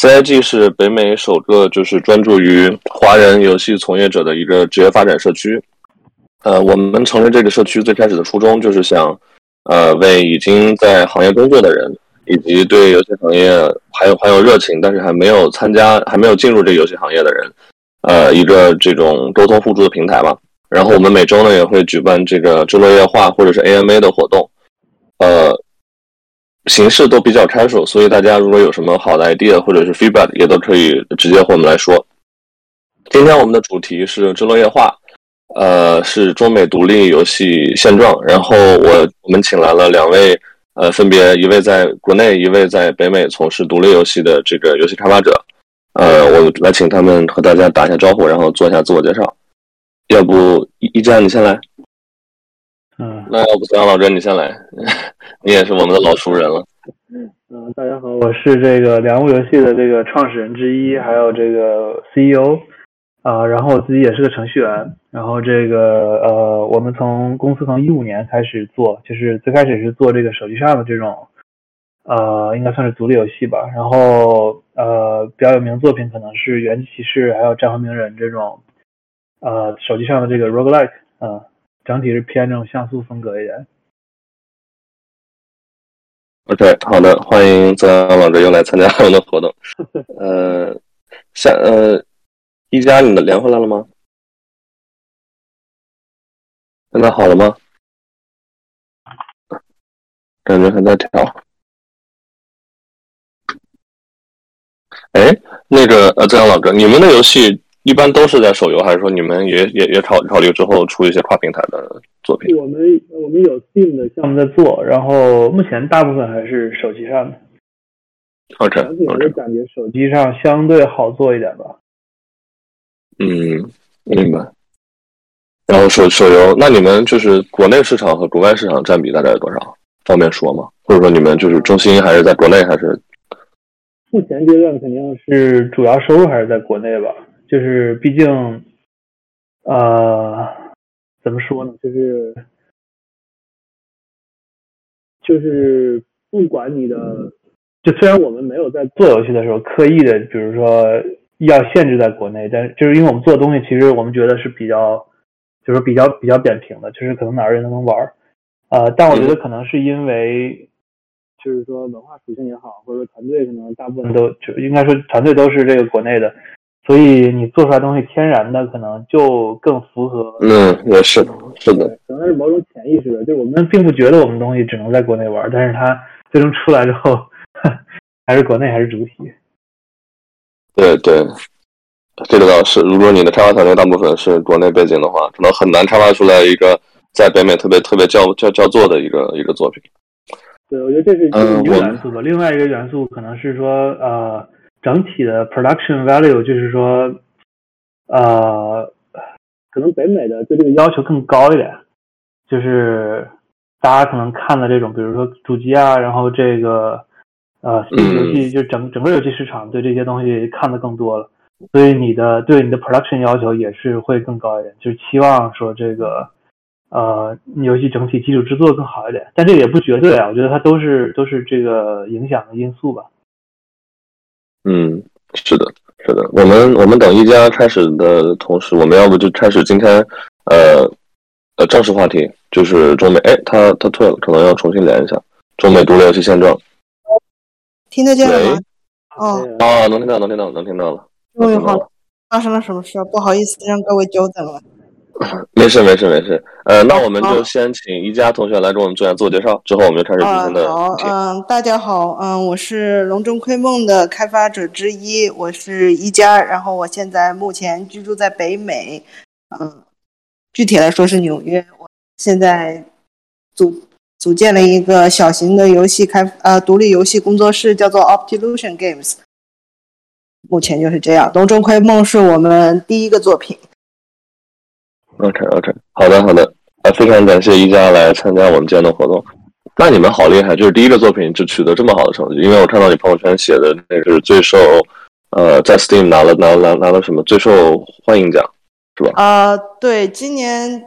CIG 是北美首个就是专注于华人游戏从业者的一个职业发展社区。呃，我们成立这个社区最开始的初衷就是想，呃，为已经在行业工作的人，以及对游戏行业还有还有热情，但是还没有参加、还没有进入这个游戏行业的人，呃，一个这种沟通互助的平台吧。然后我们每周呢也会举办这个智落夜话或者是 AMA 的活动，呃，形式都比较 casual，所以大家如果有什么好的 idea 或者是 feedback，也都可以直接和我们来说。今天我们的主题是智落夜话。呃，是中美独立游戏现状。然后我我们请来了两位，呃，分别一位在国内，一位在北美从事独立游戏的这个游戏开发者。呃，我来请他们和大家打一下招呼，然后做一下自我介绍。要不一一佳你先来？嗯，那要不三阳老哥你先来？你也是我们的老熟人了。嗯，大家好，我是这个良物游戏的这个创始人之一，还有这个 CEO。啊，然后我自己也是个程序员，然后这个呃，我们从公司从一五年开始做，就是最开始是做这个手机上的这种，呃，应该算是独立游戏吧。然后呃，比较有名的作品可能是《元气骑士》还有《战魂鸣人》这种，呃，手机上的这个 roguelike，嗯，整体是偏这种像素风格一点。OK，好的，欢迎曾阳老哥又来参加我们的活动。呃，下呃。一加，你的连回来了吗？现在好了吗？感觉还在调。哎，那个呃，泽阳老哥，你们的游戏一般都是在手游，还是说你们也也也考考虑之后出一些跨平台的作品？我们我们有 Steam 的项目在做，然后目前大部分还是手机上的。OK，我就感觉手机上相对好做一点吧。嗯，明白。然后手手游，那你们就是国内市场和国外市场占比大概有多少？方便说吗？或者说你们就是中心还是在国内还是？目前阶段肯定是主要收入还是在国内吧。就是毕竟，呃，怎么说呢？就是就是不管你的，就虽然我们没有在做游戏的时候刻意的，比如说。要限制在国内，但是就是因为我们做的东西，其实我们觉得是比较，就是比较比较扁平的，就是可能哪儿人都能玩儿，呃，但我觉得可能是因为，就是说文化属性也好，或者说团队可能大部分都就应该说团队都是这个国内的，所以你做出来东西天然的可能就更符合。嗯，也是的，是的，可能是某种潜意识的，就是我们并不觉得我们东西只能在国内玩，但是它最终出来之后，还是国内还是主体。对对，这个倒是。如果你的开发团队大部分是国内背景的话，可能很难开发出来一个在北美特别特别叫叫叫座的一个一个作品。对，我觉得这是一个元素吧。另外一个元素可能是说，呃，整体的 production value，就是说，呃，可能北美的对这个要求更高一点。就是大家可能看的这种，比如说主机啊，然后这个。呃，游戏就整整个游戏市场对这些东西看的更多了，所以你的对你的 production 要求也是会更高一点，就是期望说这个呃游戏整体基础制作更好一点，但这也不绝对啊，我觉得它都是都是这个影响的因素吧。嗯，是的，是的，我们我们等一家开始的同时，我们要不就开始今天呃呃正式话题，就是中美，哎，他他退了，可能要重新连一下中美独立游戏现状。听得见吗？哦，啊，能听到，能听到，能听到了。终于好，发生了什么事？不好意思，让各位久等了。没事，没事，没事。呃，那我们就先请一佳同学来给我们做下自我介绍，之后我们就开始今天的好，嗯，大家好，嗯，我是龙中窥梦的开发者之一，我是一佳，然后我现在目前居住在北美，嗯，具体来说是纽约。我现在组。组建了一个小型的游戏开呃独立游戏工作室，叫做 Optilution Games。目前就是这样，《龙中窥梦》是我们第一个作品。OK OK，好的好的，啊，非常感谢一家来参加我们今天的活动。那你们好厉害，就是第一个作品就取得这么好的成绩。因为我看到你朋友圈写的那是最受呃在 Steam 拿了拿拿拿了什么最受欢迎奖，是吧？啊，对，今年。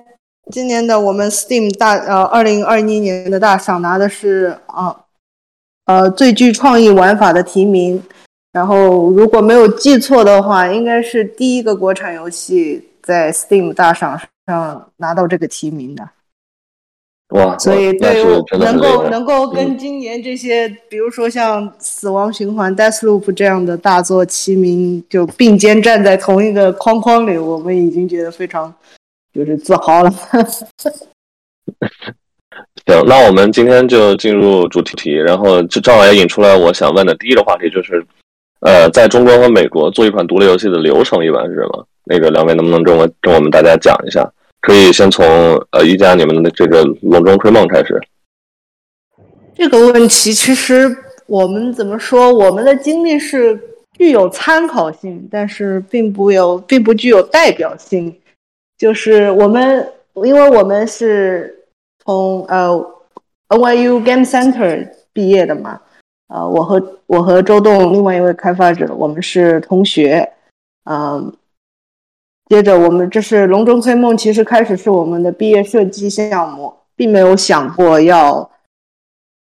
今年的我们 Steam 大呃，二零二一年的大赏拿的是啊呃最具创意玩法的提名，然后如果没有记错的话，应该是第一个国产游戏在 Steam 大赏上拿到这个提名的。哇，所以对能够能够嗯跟今年这些，比如说像《死亡循环》（Deathloop） 这样的大作齐名，就并肩站在同一个框框里，我们已经觉得非常就是自豪了。行，那我们今天就进入主题，然后这正好也引出来我想问的第一个话题，就是，呃，在中国和美国做一款独立游戏的流程一般是什么？那个两位能不能跟我跟我们大家讲一下？可以先从呃一家你们的这个笼中窥梦开始。这个问题其实我们怎么说？我们的经历是具有参考性，但是并不有，并不具有代表性。就是我们，因为我们是从呃 NYU Game Center 毕业的嘛，呃，我和我和周栋另外一位开发者，我们是同学，嗯、接着我们这是《龙中窥梦》，其实开始是我们的毕业设计项目，并没有想过要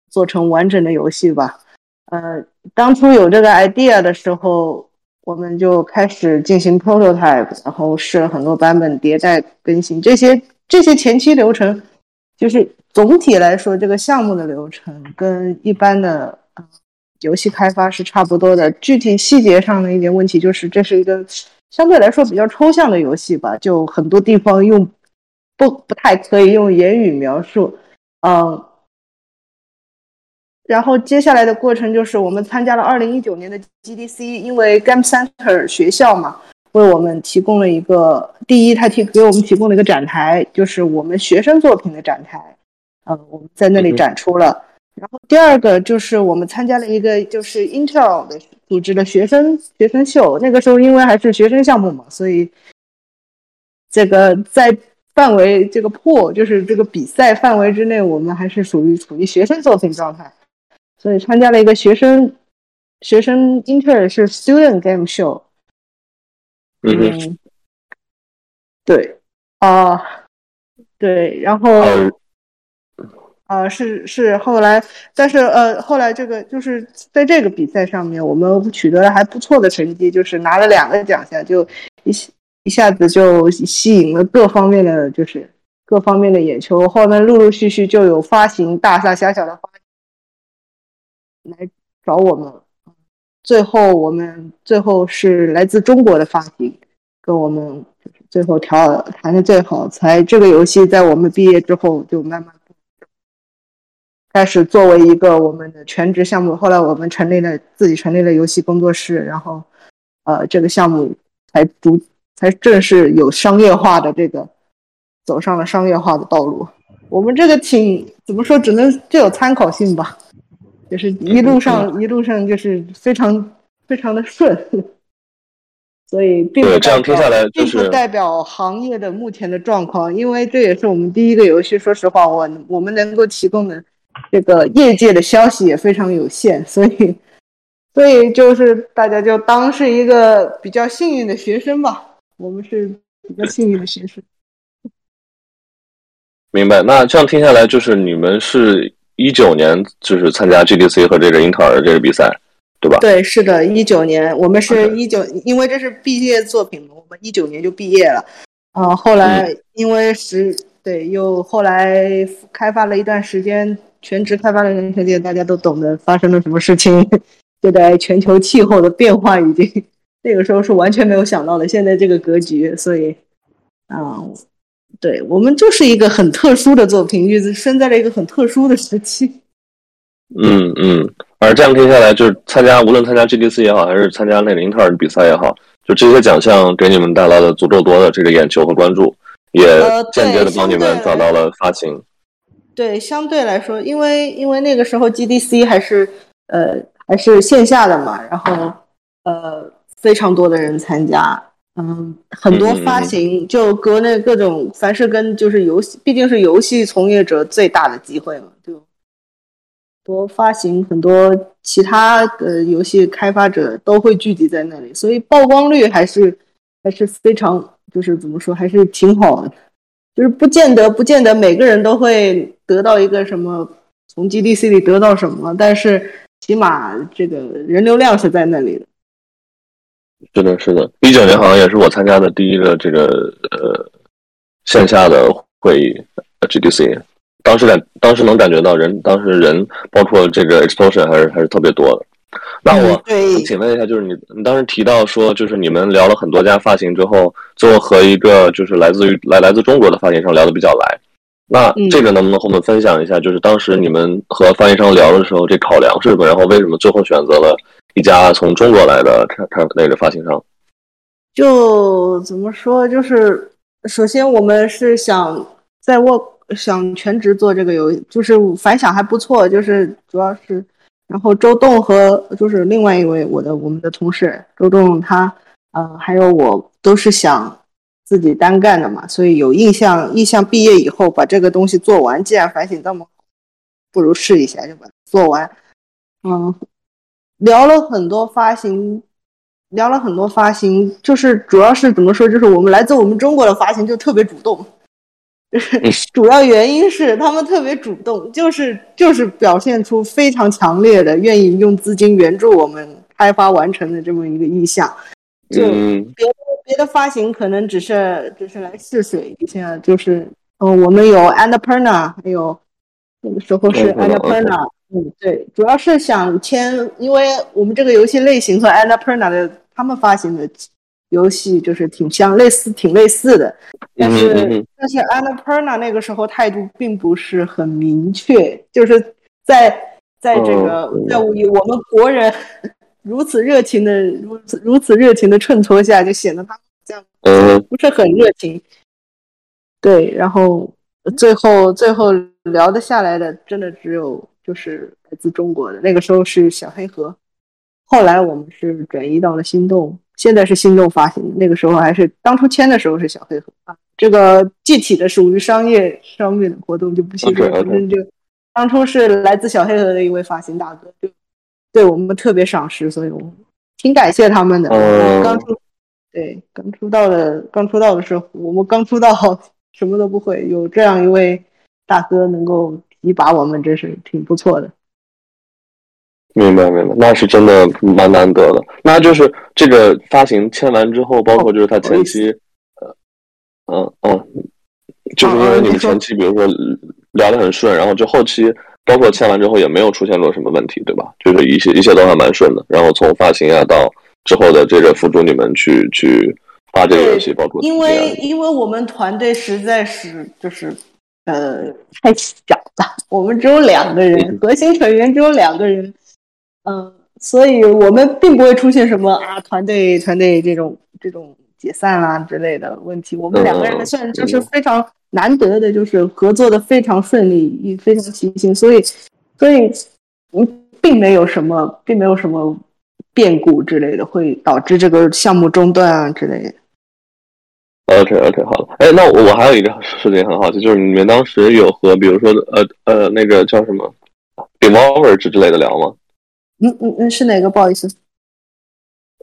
做成完整的游戏吧。呃，当初有这个 idea 的时候，我们就开始进行 prototype，然后试了很多版本，迭代更新。这些这些前期流程，就是总体来说，这个项目的流程跟一般的游戏开发是差不多的。具体细节上的一点问题就是，这是一个相对来说比较抽象的游戏吧，就很多地方用不不太可以用言语描述。嗯，然后接下来的过程就是我们参加了二零一九年的 GDC，因为 Game Center 学校嘛，为我们提供了一个第一，他提给我们提供了一个展台，就是我们学生作品的展台，呃，我们在那里展出了。然后第二个就是我们参加了一个就是 Intel 的组织的学生学生秀，那个时候因为还是学生项目嘛，所以这个在范围这个破就是这个比赛范围之内，我们还是属于处于学生作品状态，所以参加了一个学生学生 Intel 是 Student Game Show，嗯对，啊、对，然后啊，是是后来，但是呃，后来这个就是在这个比赛上面，我们取得了还不错的成绩，就是拿了两个奖项，就一一下子就吸引了各方面的就是各方面的眼球。后面陆陆续续就有发行大大小小的发来找我们，最后我们最后是来自中国的发行，跟我们就是最后调谈的最好，才这个游戏在我们毕业之后就慢慢开始作为一个我们的全职项目。后来我们成立了自己成立了游戏工作室，然后呃这个项目才逐才正式有商业化的这个走上了商业化的道路。我们这个挺怎么说，只能具有参考性吧，就是一路上一路上就是非常非常的顺。所以并不对这样听下来就并不是代表行业的目前的状况，因为这也是我们第一个游戏。说实话，我我们能够提供的这个业界的消息也非常有限，所以所以就是大家就当是一个比较幸运的学生吧。我们是比较幸运的学生。明白。那这样听下来，就是你们是一九年就是参加 GDC 和这个英特尔的这个比赛，对吧？对，是的，一九年我们是一九，因为这是毕业作品嘛，我们一九年就毕业了。啊、后来因为是对，又后来开发了一段时间，全职开发了一段时间，大家都懂得发生了什么事情。现在全球气候的变化已经那个时候是完全没有想到的，现在这个格局，所以，嗯，对我们就是一个很特殊的作品，就是生在了一个很特殊的时期。嗯嗯。而这样听下来，就是参加无论参加 GDC 也好，还是参加那个英特尔的比赛也好，就这些奖项给你们带来了足够多的这个眼球和关注，也间接的帮你们找到了发行。对，相对来说，因为因为那个时候 GDC 还是呃还是线下的嘛，然后呃非常多的人参加，嗯，很多发行就国内各种，凡是跟就是游戏，毕竟是游戏从业者最大的机会嘛，就多发行很多其他的游戏开发者都会聚集在那里，所以曝光率还是还是非常就是怎么说，还是挺好的。就是不见得不见得每个人都会得到一个什么从 GDC 里得到什么，但是起码这个人流量是在那里的，是的，是的，一九年好像也是我参加的第一个这个呃线下的会议，GDC，当时感当时能感觉到人，当时人包括这个 exposure 还是还是特别多的。那我请问一下，就是你你当时提到说，就是你们聊了很多家发型之后，最后和一个就是来自于来来自中国的发行商聊的比较来。那这个能不能和我们分享一下？就是当时你们和发行商聊的时候，这考量是什么？然后为什么最后选择了一家从中国来的开开那个发行商？就怎么说？就是首先我们是想在沃想全职做这个游戏，就是反响还不错。就是主要是。然后周栋和就是另外一位我的我们的同事周栋，他呃还有我都是想自己单干的嘛，所以有印象印象毕业以后把这个东西做完。既然反省这么，不如试一下就把做完。嗯，聊了很多发行，聊了很多发行，就是主要是怎么说，就是我们来自我们中国的发行就特别主动。主要原因是他们特别主动，就是就是表现出非常强烈的愿意用资金援助我们开发完成的这么一个意向。就别的别的发行可能只是只是来试水一下，就是嗯，我们有 Annapurna，还有那个时候是 Annapurna，嗯，对，主要是想签，因为我们这个游戏类型和 Annapurna 的他们发行的。游戏就是挺像类似，挺类似的，但是但是 Annapurna 那个时候态度并不是很明确，就是在在这个在我我们国人 如此热情的如此如此热情的衬托下，就显得他这样不是很热情。对，然后最后最后聊得下来的，真的只有就是来自中国的，那个时候是小黑盒，后来我们是转移到了心动。现在是心动发行，那个时候还是当初签的时候是小黑盒啊。这个具体的属于商业商业的活动就不细说。反正就当初是来自小黑盒的一位发行大哥，就对我们特别赏识，所以我们挺感谢他们的。刚出对刚出道的刚出道的时候，我们刚出道 什么都不会，有这样一位大哥能够提拔我们，真是挺不错的。明白，明白，那是真的蛮难得的。那就是这个发行签完之后，包括就是他前期，呃，嗯嗯，就是因为你们前期比如说聊得很顺，然后就后期包括签完之后也没有出现过什么问题，对吧？就是一切一切都还蛮顺的。然后从发行啊到之后的这个辅助你们去去发这个游戏，包括因为因为我们团队实在是就是呃太小了，我们只有两个人，核心成员只有两个人。嗯，所以我们并不会出现什么啊团队团队这种这种解散啦之类的问题。我们两个人算就是非常难得的，就是合作的非常顺利，也非常齐心。所以，所以嗯，并没有什么，并没有什么变故之类的，会导致这个项目中断啊之类的。OK OK，好了。哎，那我还有一个事情很好奇，就是你们当时有和比如说呃呃那个叫什么 Devolver 之之类的聊吗？嗯嗯嗯，是哪个？不好意思。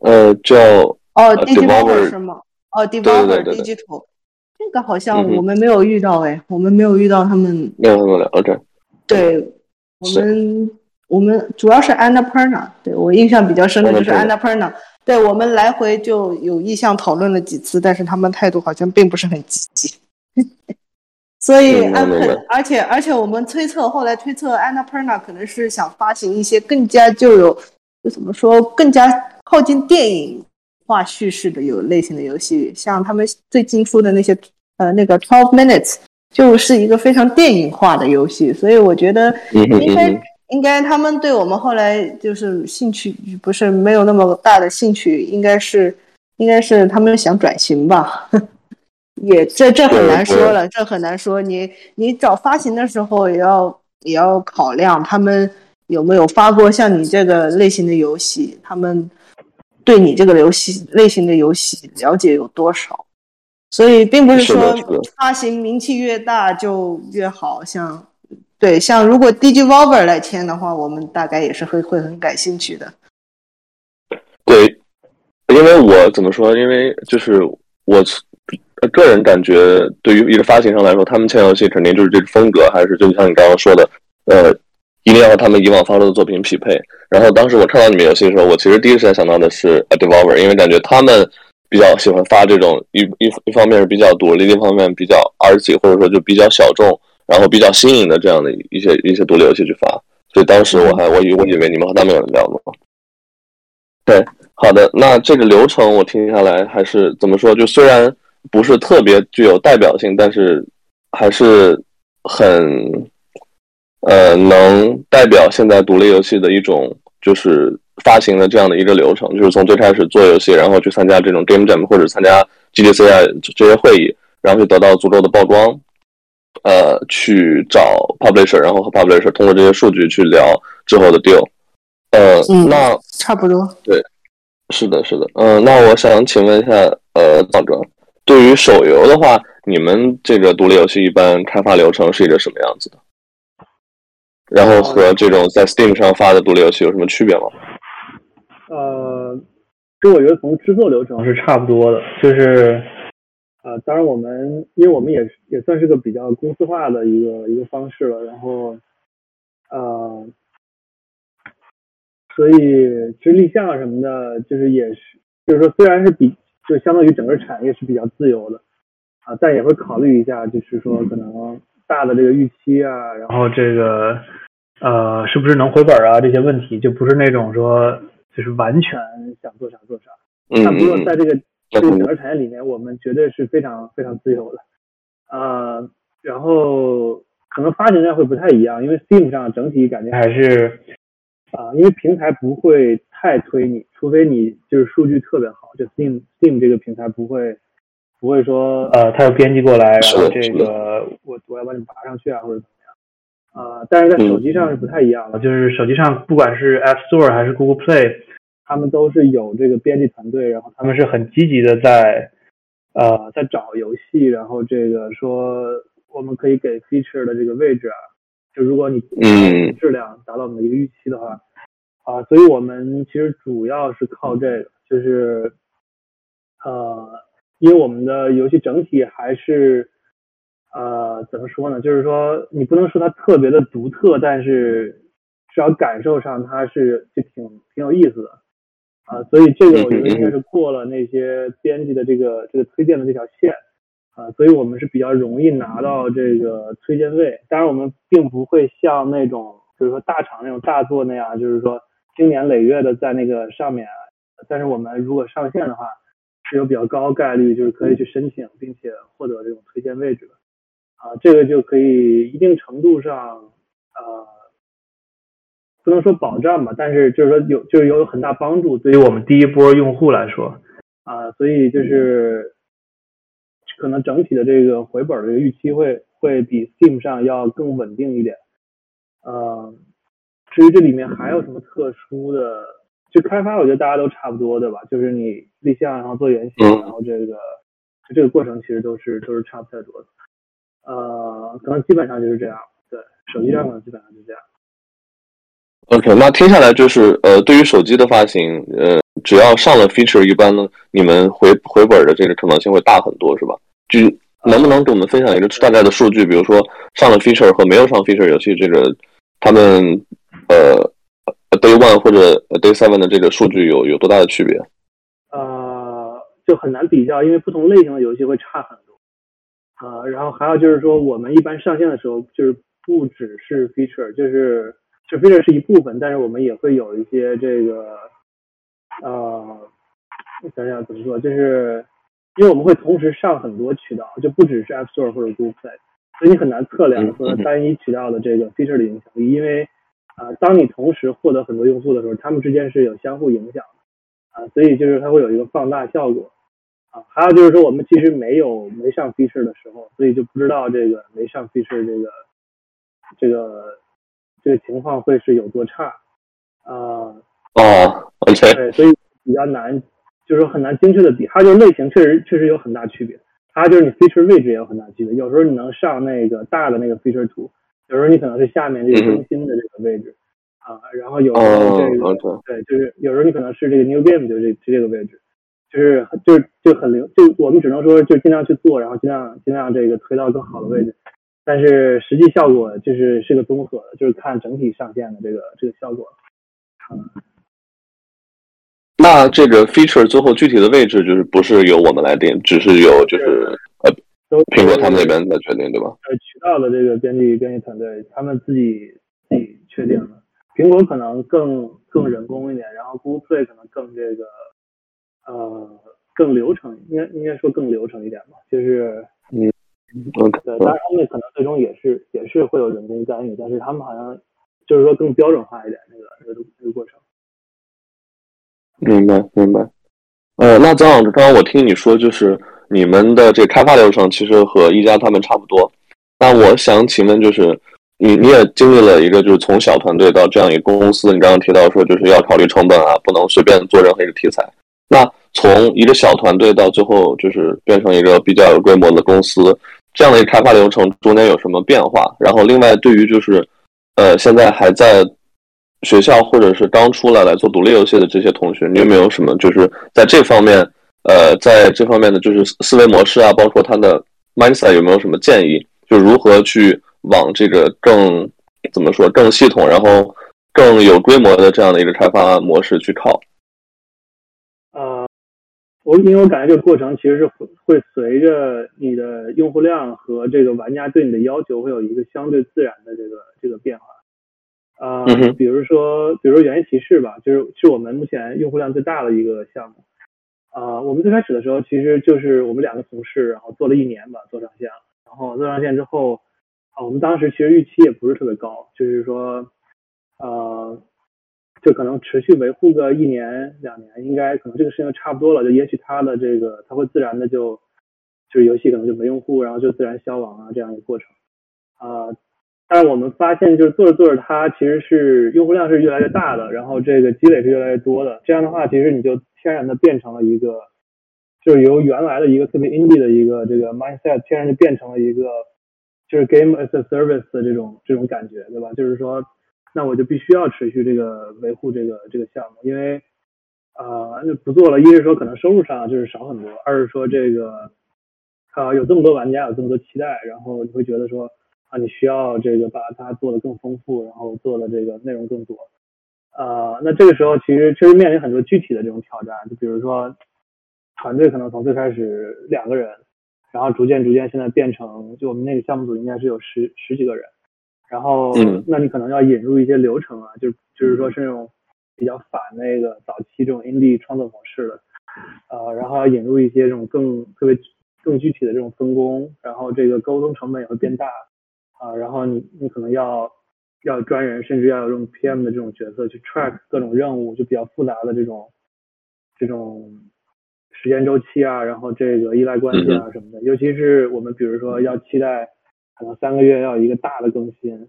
呃，叫哦，Digital 是吗？哦，Devolver Digital，这个好像我们没有遇到哎，我们没有遇到他们。没有没有，OK。对，我们我们主要是 Annapurna，对我印象比较深的就是 Annapurna。对我们来回就有意向讨论了几次，但是他们态度好像并不是很积极。所以，安很，而且而且，我们推测，后来推测，Annapurna 可能是想发行一些更加就有，就怎么说，更加靠近电影化叙事的有类型的游戏，像他们最近出的那些，呃，那个 Twelve Minutes 就是一个非常电影化的游戏。所以我觉得，应该应该他们对我们后来就是兴趣不是没有那么大的兴趣，应该是应该是他们想转型吧。也这这很难说了，这很难说。你你找发行的时候也要也要考量他们有没有发过像你这个类型的游戏，他们对你这个游戏类型的游戏了解有多少。所以并不是说发行名气越大就越好。像对像如果 D G Volver 来签的话，我们大概也是会会很感兴趣的。对，因为我怎么说？因为就是我。个人感觉，对于一个发行商来说，他们签游戏肯定就是这个风格，还是就像你刚刚说的，呃，一定要和他们以往发售的作品匹配。然后当时我看到你们游戏的时候，我其实第一时间想到的是 a d e v o l v e r 因为感觉他们比较喜欢发这种一一一方面是比较独立，另一方面比较 R 级或者说就比较小众，然后比较新颖的这样的一些一些独立游戏去发。所以当时我还我以我以为你们和他们有人聊过。对，好的，那这个流程我听下来还是怎么说？就虽然不是特别具有代表性，但是还是很。呃，能代表现在独立游戏的一种就是发行的这样的一个流程，就是从最开始做游戏，然后去参加这种 Game Jam 或者参加 GDC 啊这些会议，然后去得到足够的曝光，呃，去找 Publisher，然后和 Publisher 通过这些数据去聊之后的 deal。呃，那差不多。对，是的，是的。嗯，那我想请问一下，呃，老哥，对于手游的话，你们这个独立游戏一般开发流程是一个什么样子的？然后和这种在 Steam 上发的独立游戏有什么区别吗？呃，这我觉得从制作流程是差不多的，就是呃，当然我们因为我们也也算是个比较公司化的一个一个方式了，然后呃，所以其实立项什么的，就是也是就是说虽然是比就相当于整个产业是比较自由的啊，但也会考虑一下，就是说可能。大的这个预期啊，然后这个呃，是不是能回本啊？这些问题就不是那种说就是完全想做啥做啥。嗯不过在这个这个整个产业里面，我们绝对是非常非常自由的。呃，然后可能发行量会不太一样，因为 Steam 上整体感觉还是啊，因为平台不会太推你，除非你就是数据特别好，就 Steam Steam 这个平台不会。不会说，呃，他要编辑过来，然后这个我我要把你拔上去啊，或者怎么样？呃，但是在手机上是不太一样的，就是手机上不管是 App Store 还是 Google Play，他们都是有这个编辑团队，然后他们是很积极的在，呃，在找游戏，然后这个说我们可以给 feature 的这个位置啊，就如果你嗯质量达到我们的一个预期的话，啊，所以我们其实主要是靠这个，就是呃。因为我们的游戏整体还是，呃，怎么说呢？就是说，你不能说它特别的独特，但是至少感受上它是就挺挺有意思的，啊，所以这个我觉得应该是过了那些编辑的这个这个推荐的这条线，啊，所以我们是比较容易拿到这个推荐位。当然，我们并不会像那种就是说大厂那种大作那样，就是说经年累月的在那个上面，但是我们如果上线的话。是有比较高概率，就是可以去申请，并且获得这种推荐位置的，啊，这个就可以一定程度上，呃，不能说保障吧，但是就是说有，就是有很大帮助，对于我们第一波用户来说，啊，所以就是可能整体的这个回本的预期会会比 Steam 上要更稳定一点，呃，至于这里面还有什么特殊的？就开发，我觉得大家都差不多，对吧？就是你立项，然后做原型，然后这个就这个过程其实都是都是差不太多的。呃，可能基本上就是这样。对，手机上可能基本上就这样。OK，那听下来就是呃，对于手机的发行，呃，只要上了 feature，一般呢，你们回回本的这个可能性会大很多，是吧？就能不能给我们分享一个大概的数据？比如说上了 feature 和没有上 feature 游戏，这个他们呃。Day One 或者 Day Seven 的这个数据有有多大的区别？呃，就很难比较，因为不同类型的游戏会差很多。呃，然后还有就是说，我们一般上线的时候，就是不只是 feature，就是就 feature 是一部分，但是我们也会有一些这个，呃，我想想怎么说，就是因为我们会同时上很多渠道，就不只是 App Store 或者 Google Play，所以你很难测量说单一渠道的这个 feature 的影响力，因为。啊，当你同时获得很多用户的时候，他们之间是有相互影响的啊，所以就是它会有一个放大效果啊。还有就是说，我们其实没有没上 feature 的时候，所以就不知道这个没上 feature 这个这个这个情况会是有多差啊。哦，OK。对，所以比较难，就是说很难精确的比。还有就是类型确实确实有很大区别，还有就是你 feature 位置也有很大区别。有时候你能上那个大的那个 feature 图。有时候你可能是下面这个中心的这个位置啊，然后有时候这个对，就是有时候你可能是这个 new game 就这就这个位置，就是就就很灵，就我们只能说就尽量去做，然后尽量尽量这个推到更好的位置。但是实际效果就是是个综合的，就是看整体上线的这个这个效果。嗯，那这个 feature 最后具体的位置就是不是由我们来定，只是由就是呃苹果他们那边来确定，对吧？呃，渠道的这个编辑编辑团队他们自己自己确定的。苹果可能更更人工一点，然后 Google Play 可能更这个呃更流程，应该应该说更流程一点吧，就是嗯，OK，对，当然他们可能最终也是也是会有人工干预，但是他们好像。就是说更标准化一点，那个那个那个过程。明白明白。呃，那张老师，刚刚我听你说，就是你们的这开发流程其实和一加他们差不多。那我想请问，就是你你也经历了一个，就是从小团队到这样一个公司，你刚刚提到说，就是要考虑成本啊，不能随便做任何一个题材。那从一个小团队到最后，就是变成一个比较有规模的公司，这样的一个开发流程中间有什么变化？然后另外对于就是。呃，现在还在学校或者是刚出来来做独立游戏的这些同学，你有没有什么就是在这方面，呃，在这方面的就是思维模式啊，包括他的 mindset 有没有什么建议？就如何去往这个更怎么说更系统，然后更有规模的这样的一个开发模式去靠？呃，我因为我感觉这个过程其实是会会随着你的用户量和这个玩家对你的要求，会有一个相对自然的这个这个变化。呃，比如说，比如说《原骑士》吧，就是是我们目前用户量最大的一个项目。啊，我们最开始的时候，其实就是我们两个同事，然后做了一年吧，做上线了。然后做上线之后，啊，我们当时其实预期也不是特别高，就是说，呃，就可能持续维护个一年两年，应该可能这个事情差不多了。就也许它的这个，它会自然的就，就是游戏可能就没用户，然后就自然消亡啊这样一个过程。啊。但是我们发现，就是做着做着，它其实是用户量是越来越大的，然后这个积累是越来越多的。这样的话，其实你就天然的变成了一个，就是由原来的一个特别 indie 的一个这个 mindset，天然就变成了一个就是 game as a service 的这种这种感觉，对吧？就是说，那我就必须要持续这个维护这个这个项目，因为啊，不做了，一是说可能收入上就是少很多，二是说这个啊有这么多玩家，有这么多期待，然后你会觉得说。啊，你需要这个把它做的更丰富，然后做的这个内容更多。呃，那这个时候其实确实面临很多具体的这种挑战，就比如说团队可能从最开始两个人，然后逐渐逐渐现在变成，就我们那个项目组应该是有十十几个人，然后那你可能要引入一些流程啊，就就是说是那种比较反那个早期这种 indie 创作模式的，呃，然后要引入一些这种更特别更具体的这种分工，然后这个沟通成本也会变大。啊，然后你你可能要要专人，甚至要有这种 PM 的这种角色去 track 各种任务，就比较复杂的这种这种时间周期啊，然后这个依赖关系啊什么的。尤其是我们比如说要期待可能三个月要有一个大的更新，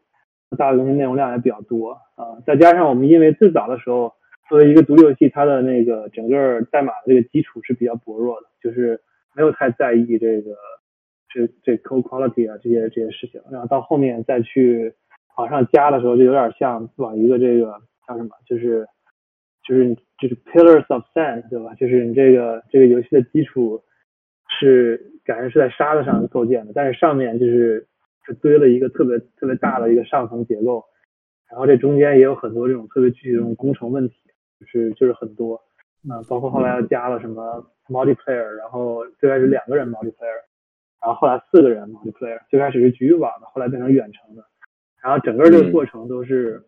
大的更新内容量也比较多啊。再加上我们因为最早的时候作为一个独立游戏，它的那个整个代码的这个基础是比较薄弱的，就是没有太在意这个。这这 co quality 啊，这些这些事情，然后到后面再去往上加的时候，就有点像往一个这个叫什么，就是就是就是 pillars of sand，对吧？就是你这个这个游戏的基础是感觉是在沙子上构建的，但是上面就是就堆了一个特别特别大的一个上层结构，然后这中间也有很多这种特别具体的这种工程问题，就是就是很多，那，包括后来又加了什么 multiplayer，然后最开始两个人 multiplayer。然后后来四个人 multiplayer，最开始是局域网的，后来变成远程的，然后整个这个过程都是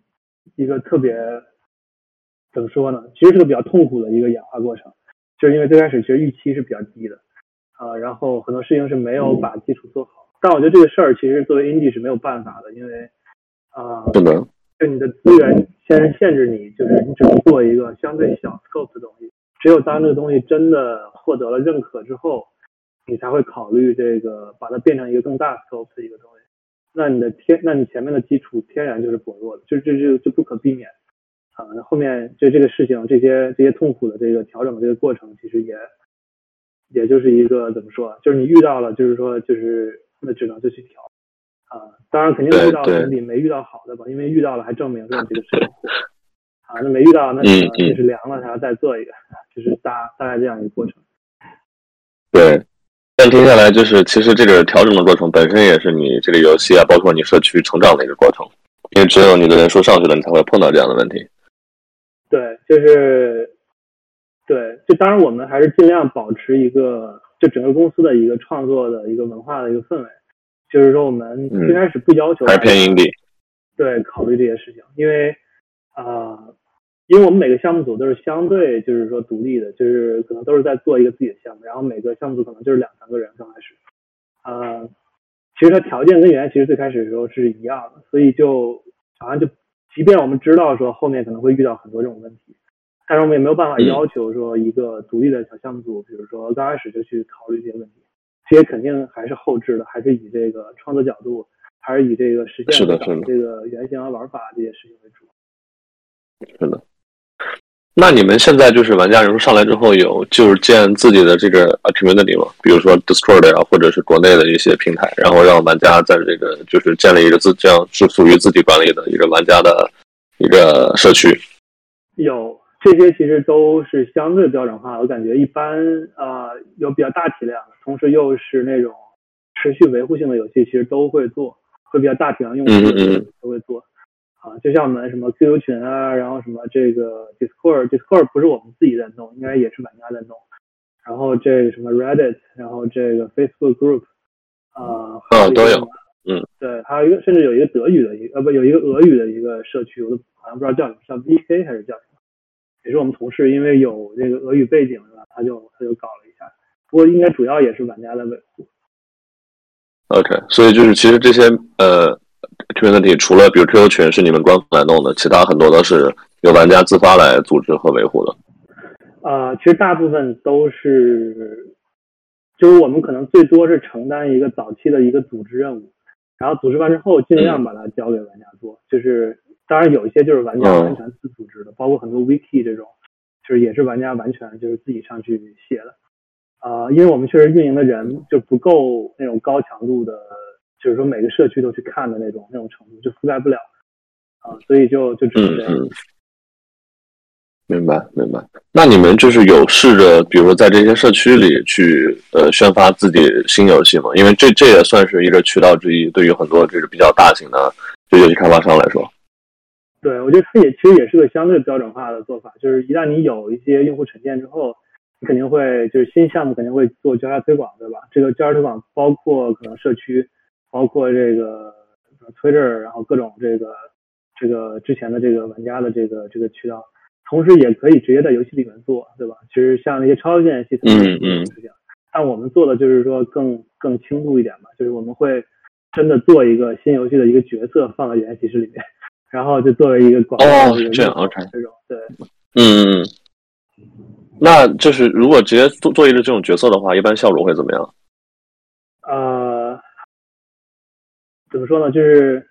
一个特别怎么说呢？其实是个比较痛苦的一个演化过程，就是因为最开始其实预期是比较低的，啊，然后很多事情是没有把基础做好。但我觉得这个事儿其实作为 indie 是没有办法的，因为啊，不能，就你的资源先限制你，就是你只能做一个相对小 scope 的东西，只有当这个东西真的获得了认可之后。你才会考虑这个，把它变成一个更大 scope 的一个东西。那你的天，那你前面的基础天然就是薄弱的，就这就就不可避免啊。后面就这个事情，这些这些痛苦的这个调整的这个过程，其实也也就是一个怎么说，就是你遇到了，就是说就是那只能就去调啊。当然肯定遇到总比没遇到好的吧，因为遇到了还证明了这个事情啊，那没遇到那就是凉了，还要再做一个，就是大大概这样一个过程。对。但听下来，就是其实这个调整的过程本身也是你这个游戏啊，包括你社区成长的一个过程。因为只有你的人数上去了，你才会碰到这样的问题。对，就是对，就当然我们还是尽量保持一个，就整个公司的一个创作的一个文化的一个氛围。就是说，我们最开始不要求还是偏硬币。对，考虑这些事情，因为啊，因为我们每个项目组都是相对就是说独立的，就是可能都是在做一个自己的项目，然后每个项目组可能就是两三个人刚开始，啊，其实它条件跟原来其实最开始的时候是一样的，所以就好像就，即便我们知道说后面可能会遇到很多这种问题，但是我们也没有办法要求说一个独立的小项目组，比如说刚开始就去考虑这些问题，这些肯定还是后置的，还是以这个创作角度。还是以这个实现这个原型玩法这些事情为主。是的。那你们现在就是玩家人数上来之后，有就是建自己的这个 community 吗？比如说 Discord 啊，或者是国内的一些平台，然后让玩家在这个就是建立一个自这样是属于自己管理的一个玩家的一个社区。有这些其实都是相对标准化，我感觉一般啊有比较大体量，同时又是那种持续维护性的游戏，其实都会做。会比较大体量用户都会做啊，就像我们什么 QQ 群啊，然后什么这个 Discord，Discord 不是我们自己在弄，应该也是玩家在弄。然后这个什么 Reddit，然后这个 Facebook Group 啊，啊都有，嗯，对，还有一个甚至有一个德语的一个呃不有一个俄语的一个社区，我都好像不知道叫什么，叫 VK 还是叫什么，也是我们同事因为有这个俄语背景是吧，他就他就搞了一下，不过应该主要也是玩家在维护。OK，所以就是其实这些呃 community 除了比如 QQ 群是你们官方来弄的，其他很多都是由玩家自发来组织和维护的。呃，其实大部分都是，就是我们可能最多是承担一个早期的一个组织任务，然后组织完之后尽量把它交给玩家做。就是当然有一些就是玩家完全自组织的，包括很多 wiki 这种，就是也是玩家完全就是自己上去写的。啊，因为我们确实运营的人就不够那种高强度的，就是说每个社区都去看的那种那种程度，就覆盖不了啊，所以就就只能这样。明白明白。那你们就是有试着，比如说在这些社区里去呃宣发自己新游戏吗？因为这这也算是一个渠道之一，对于很多这个比较大型的就游戏开发商来说。对，我觉得它也其实也是个相对标准化的做法，就是一旦你有一些用户沉淀之后。你肯定会就是新项目肯定会做交叉推广，对吧？这个交叉推广包括可能社区，包括这个 Twitter，然后各种这个这个之前的这个玩家的这个这个渠道，同时也可以直接在游戏里面做，对吧？其实像那些超线系统，嗯嗯，但我们做的就是说更更轻度一点吧，就是我们会真的做一个新游戏的一个角色放到原其实里面，然后就作为一个广告这样 OK 这种对，嗯嗯。那就是如果直接做做一个这种角色的话，一般效果会怎么样？呃，怎么说呢？就是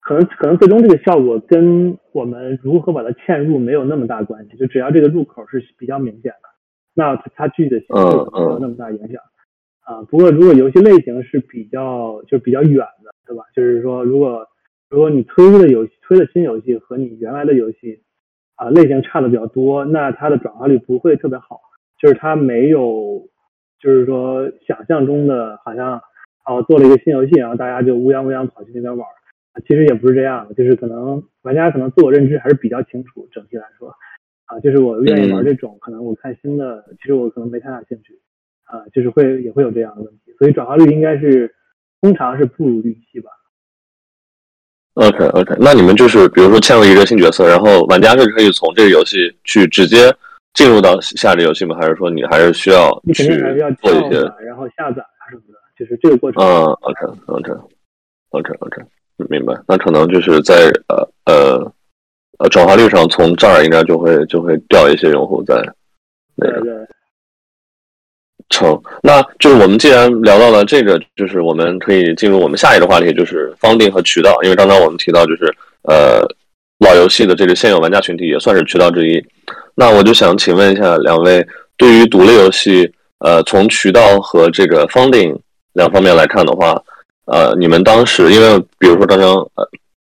可能可能最终这个效果跟我们如何把它嵌入没有那么大关系。就只要这个入口是比较明显的，那它它具体的形式没有那么大影响。啊，不过如果游戏类型是比较就比较远的，对吧？就是说，如果如果你推的游戏推的新游戏和你原来的游戏。啊，类型差的比较多，那它的转化率不会特别好，就是它没有，就是说想象中的，好像哦做了一个新游戏，然后大家就乌泱乌泱跑去那边玩，其实也不是这样的，就是可能玩家可能自我认知还是比较清楚，整体来说，啊，就是我愿意玩这种，可能我看新的，其实我可能没太大兴趣，啊，就是会也会有这样的问题，所以转化率应该是通常是不如预期吧。OK OK，那你们就是比如说嵌入一个新角色，然后玩家是可以从这个游戏去直接进入到下个游戏吗？还是说你还是需要你肯定还是要做一些，然后下载啊什么的，就是这个过程。嗯，OK OK OK OK，明白。那可能就是在呃呃呃转化率上，从这儿应该就会就会掉一些用户在那个。对对。成，那就是我们既然聊到了这个，就是我们可以进入我们下一个话题，就是方定和渠道。因为刚刚我们提到，就是呃，老游戏的这个现有玩家群体也算是渠道之一。那我就想请问一下两位，对于独立游戏，呃，从渠道和这个方定两方面来看的话，呃，你们当时因为比如说刚刚呃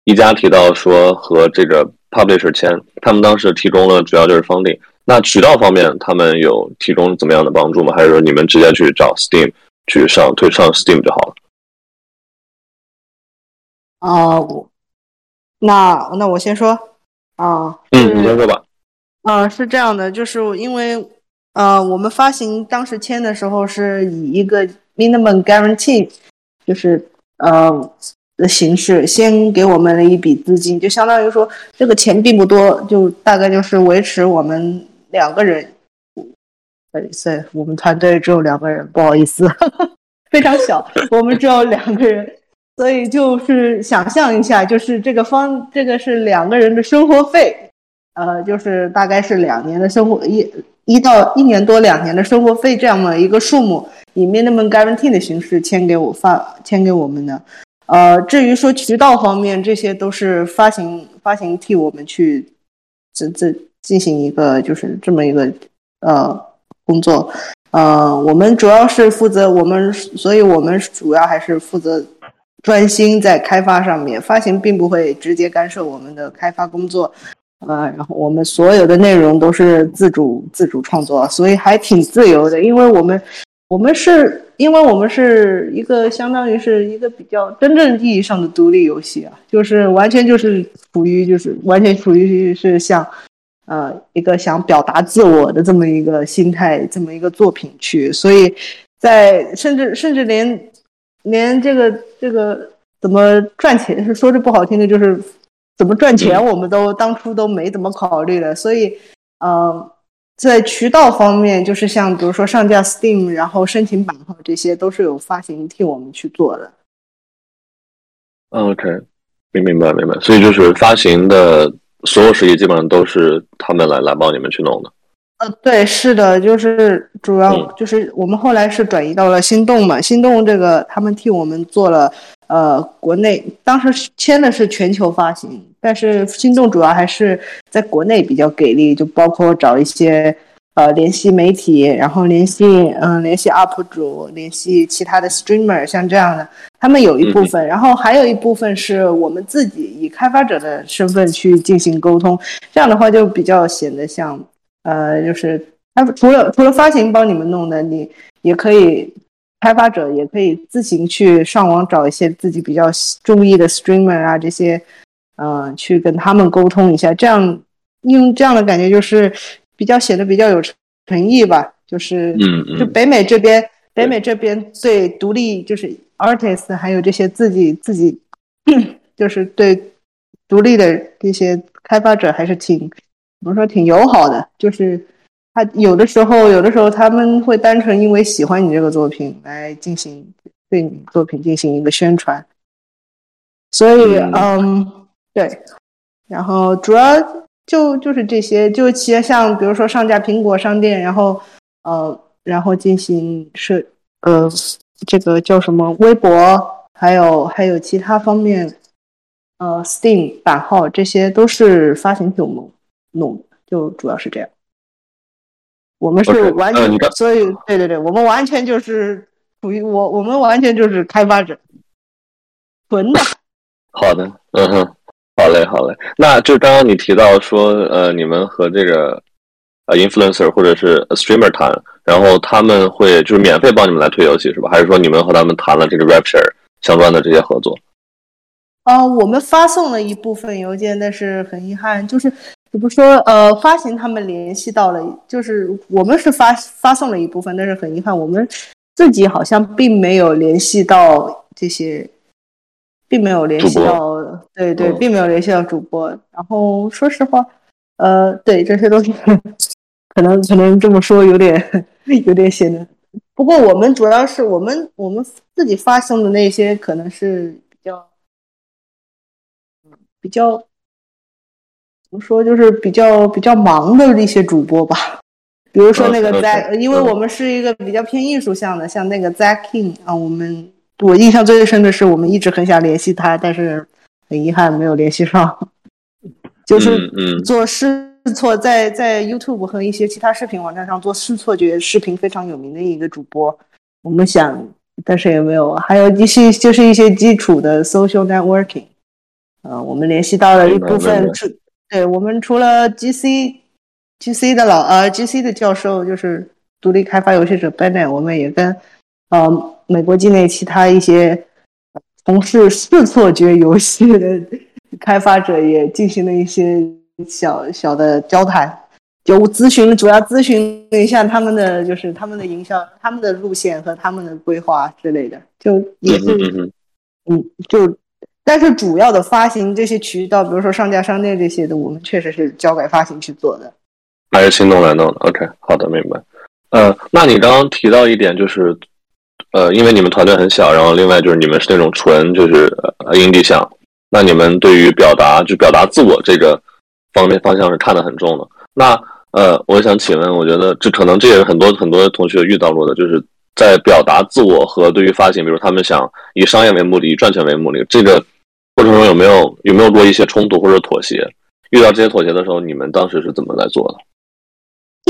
一家提到说和这个 publisher 签，他们当时提供了主要就是方定。那渠道方面，他们有提供怎么样的帮助吗？还是说你们直接去找 Steam 去上推上 Steam 就好了？啊，我那那我先说啊，嗯，你先说吧。啊，是这样的，就是因为呃，我们发行当时签的时候是以一个 minimum guarantee，就是呃。的形式，先给我们了一笔资金，就相当于说这个钱并不多，就大概就是维持我们两个人。对，我们团队只有两个人，不好意思，非常小，我们只有两个人，所以就是想象一下，就是这个方，这个是两个人的生活费，呃，就是大概是两年的生活一一到一年多两年的生活费这样的一个数目，以 minimum guarantee 的形式签给我发签给我们的。呃，至于说渠道方面，这些都是发行发行替我们去这这进行一个就是这么一个呃工作，呃，我们主要是负责我们，所以我们主要还是负责专心在开发上面，发行并不会直接干涉我们的开发工作，呃，然后我们所有的内容都是自主自主创作，所以还挺自由的，因为我们。我们是因为我们是一个相当于是一个比较真正意义上的独立游戏啊，就是完全就是处于就是完全处于是像，呃，一个想表达自我的这么一个心态，这么一个作品去，所以在甚至甚至连连这个这个怎么赚钱，是说句不好听的，就是怎么赚钱，我们都当初都没怎么考虑的，所以，嗯。在渠道方面，就是像比如说上架 Steam，然后申请版号，这些都是有发行替我们去做的。OK，明明白明白，所以就是发行的所有事宜基本上都是他们来来帮你们去弄的。呃，对，是的，就是主要就是我们后来是转移到了心动嘛，心动这个他们替我们做了。呃，国内当时签的是全球发行，但是心动主要还是在国内比较给力，就包括找一些呃联系媒体，然后联系嗯联系 UP 主，联系其他的 Streamer，像这样的，他们有一部分，然后还有一部分是我们自己以开发者的身份去进行沟通，这样的话就比较显得像呃，就是他除了除了发行帮你们弄的，你也可以。开发者也可以自行去上网找一些自己比较中意的 streamer 啊，这些，嗯，去跟他们沟通一下，这样用这样的感觉就是比较显得比较有诚意吧。就是，嗯就北美这边，北美这边对独立就是 artist 还有这些自己自己，就是对独立的这些开发者还是挺怎么说挺友好的，就是。他有的时候，有的时候他们会单纯因为喜欢你这个作品来进行对你作品进行一个宣传，所以嗯，对，然后主要就就是这些，就其实像比如说上架苹果商店，然后呃，然后进行设呃这个叫什么微博，还有还有其他方面，呃，Steam 版号这些都是发行我们弄的，就主要是这样。我们是完全，所以对对对，我们完全就是属于我，我们完全就是开发者，纯的。好的，嗯哼，好嘞，好嘞。那就刚刚你提到说，呃，你们和这个呃 influencer 或者是 streamer 谈，然后他们会就是免费帮你们来推游戏是吧？还是说你们和他们谈了这个 rapture 相关的这些合作？啊，我们发送了一部分邮件，但是很遗憾，就是。比如说，呃，发行他们联系到了，就是我们是发发送了一部分，但是很遗憾，我们自己好像并没有联系到这些，并没有联系到，对对，并没有联系到主播。然后说实话，呃，对这些东西，可能可能这么说有点有点显得。不过我们主要是我们我们自己发送的那些，可能是比较，比较。说就是比较比较忙的一些主播吧，比如说那个 Zack，因为我们是一个比较偏艺术向的，像那个 Zack King 啊，我们我印象最深的是，我们一直很想联系他，但是很遗憾没有联系上。就是做试错，在在 YouTube 和一些其他视频网站上做试错觉视频非常有名的一个主播，我们想，但是也没有。还有一些就是一些基础的 social networking，呃，我们联系到了一部分是。对我们除了 GC GC 的老呃 GC 的教授就是独立开发游戏者 Bennett，我们也跟呃美国境内其他一些从事视错觉游戏的开发者也进行了一些小小的交谈，就咨询主要咨询了一下他们的就是他们的营销、他们的路线和他们的规划之类的，就也是嗯就。但是主要的发行这些渠道，比如说上架商店这些的，我们确实是交给发行去做的，还是心动来弄的。OK，好的，明白。呃，那你刚刚提到一点，就是呃，因为你们团队很小，然后另外就是你们是那种纯就是呃 indie 项，那你们对于表达就表达自我这个方面方向是看得很重的。那呃，我想请问，我觉得这可能这也是很多很多同学遇到过的，就是在表达自我和对于发行，比如他们想以商业为目的、以赚钱为目的，这个。过程中有没有有没有过一些冲突或者妥协？遇到这些妥协的时候，你们当时是怎么来做的？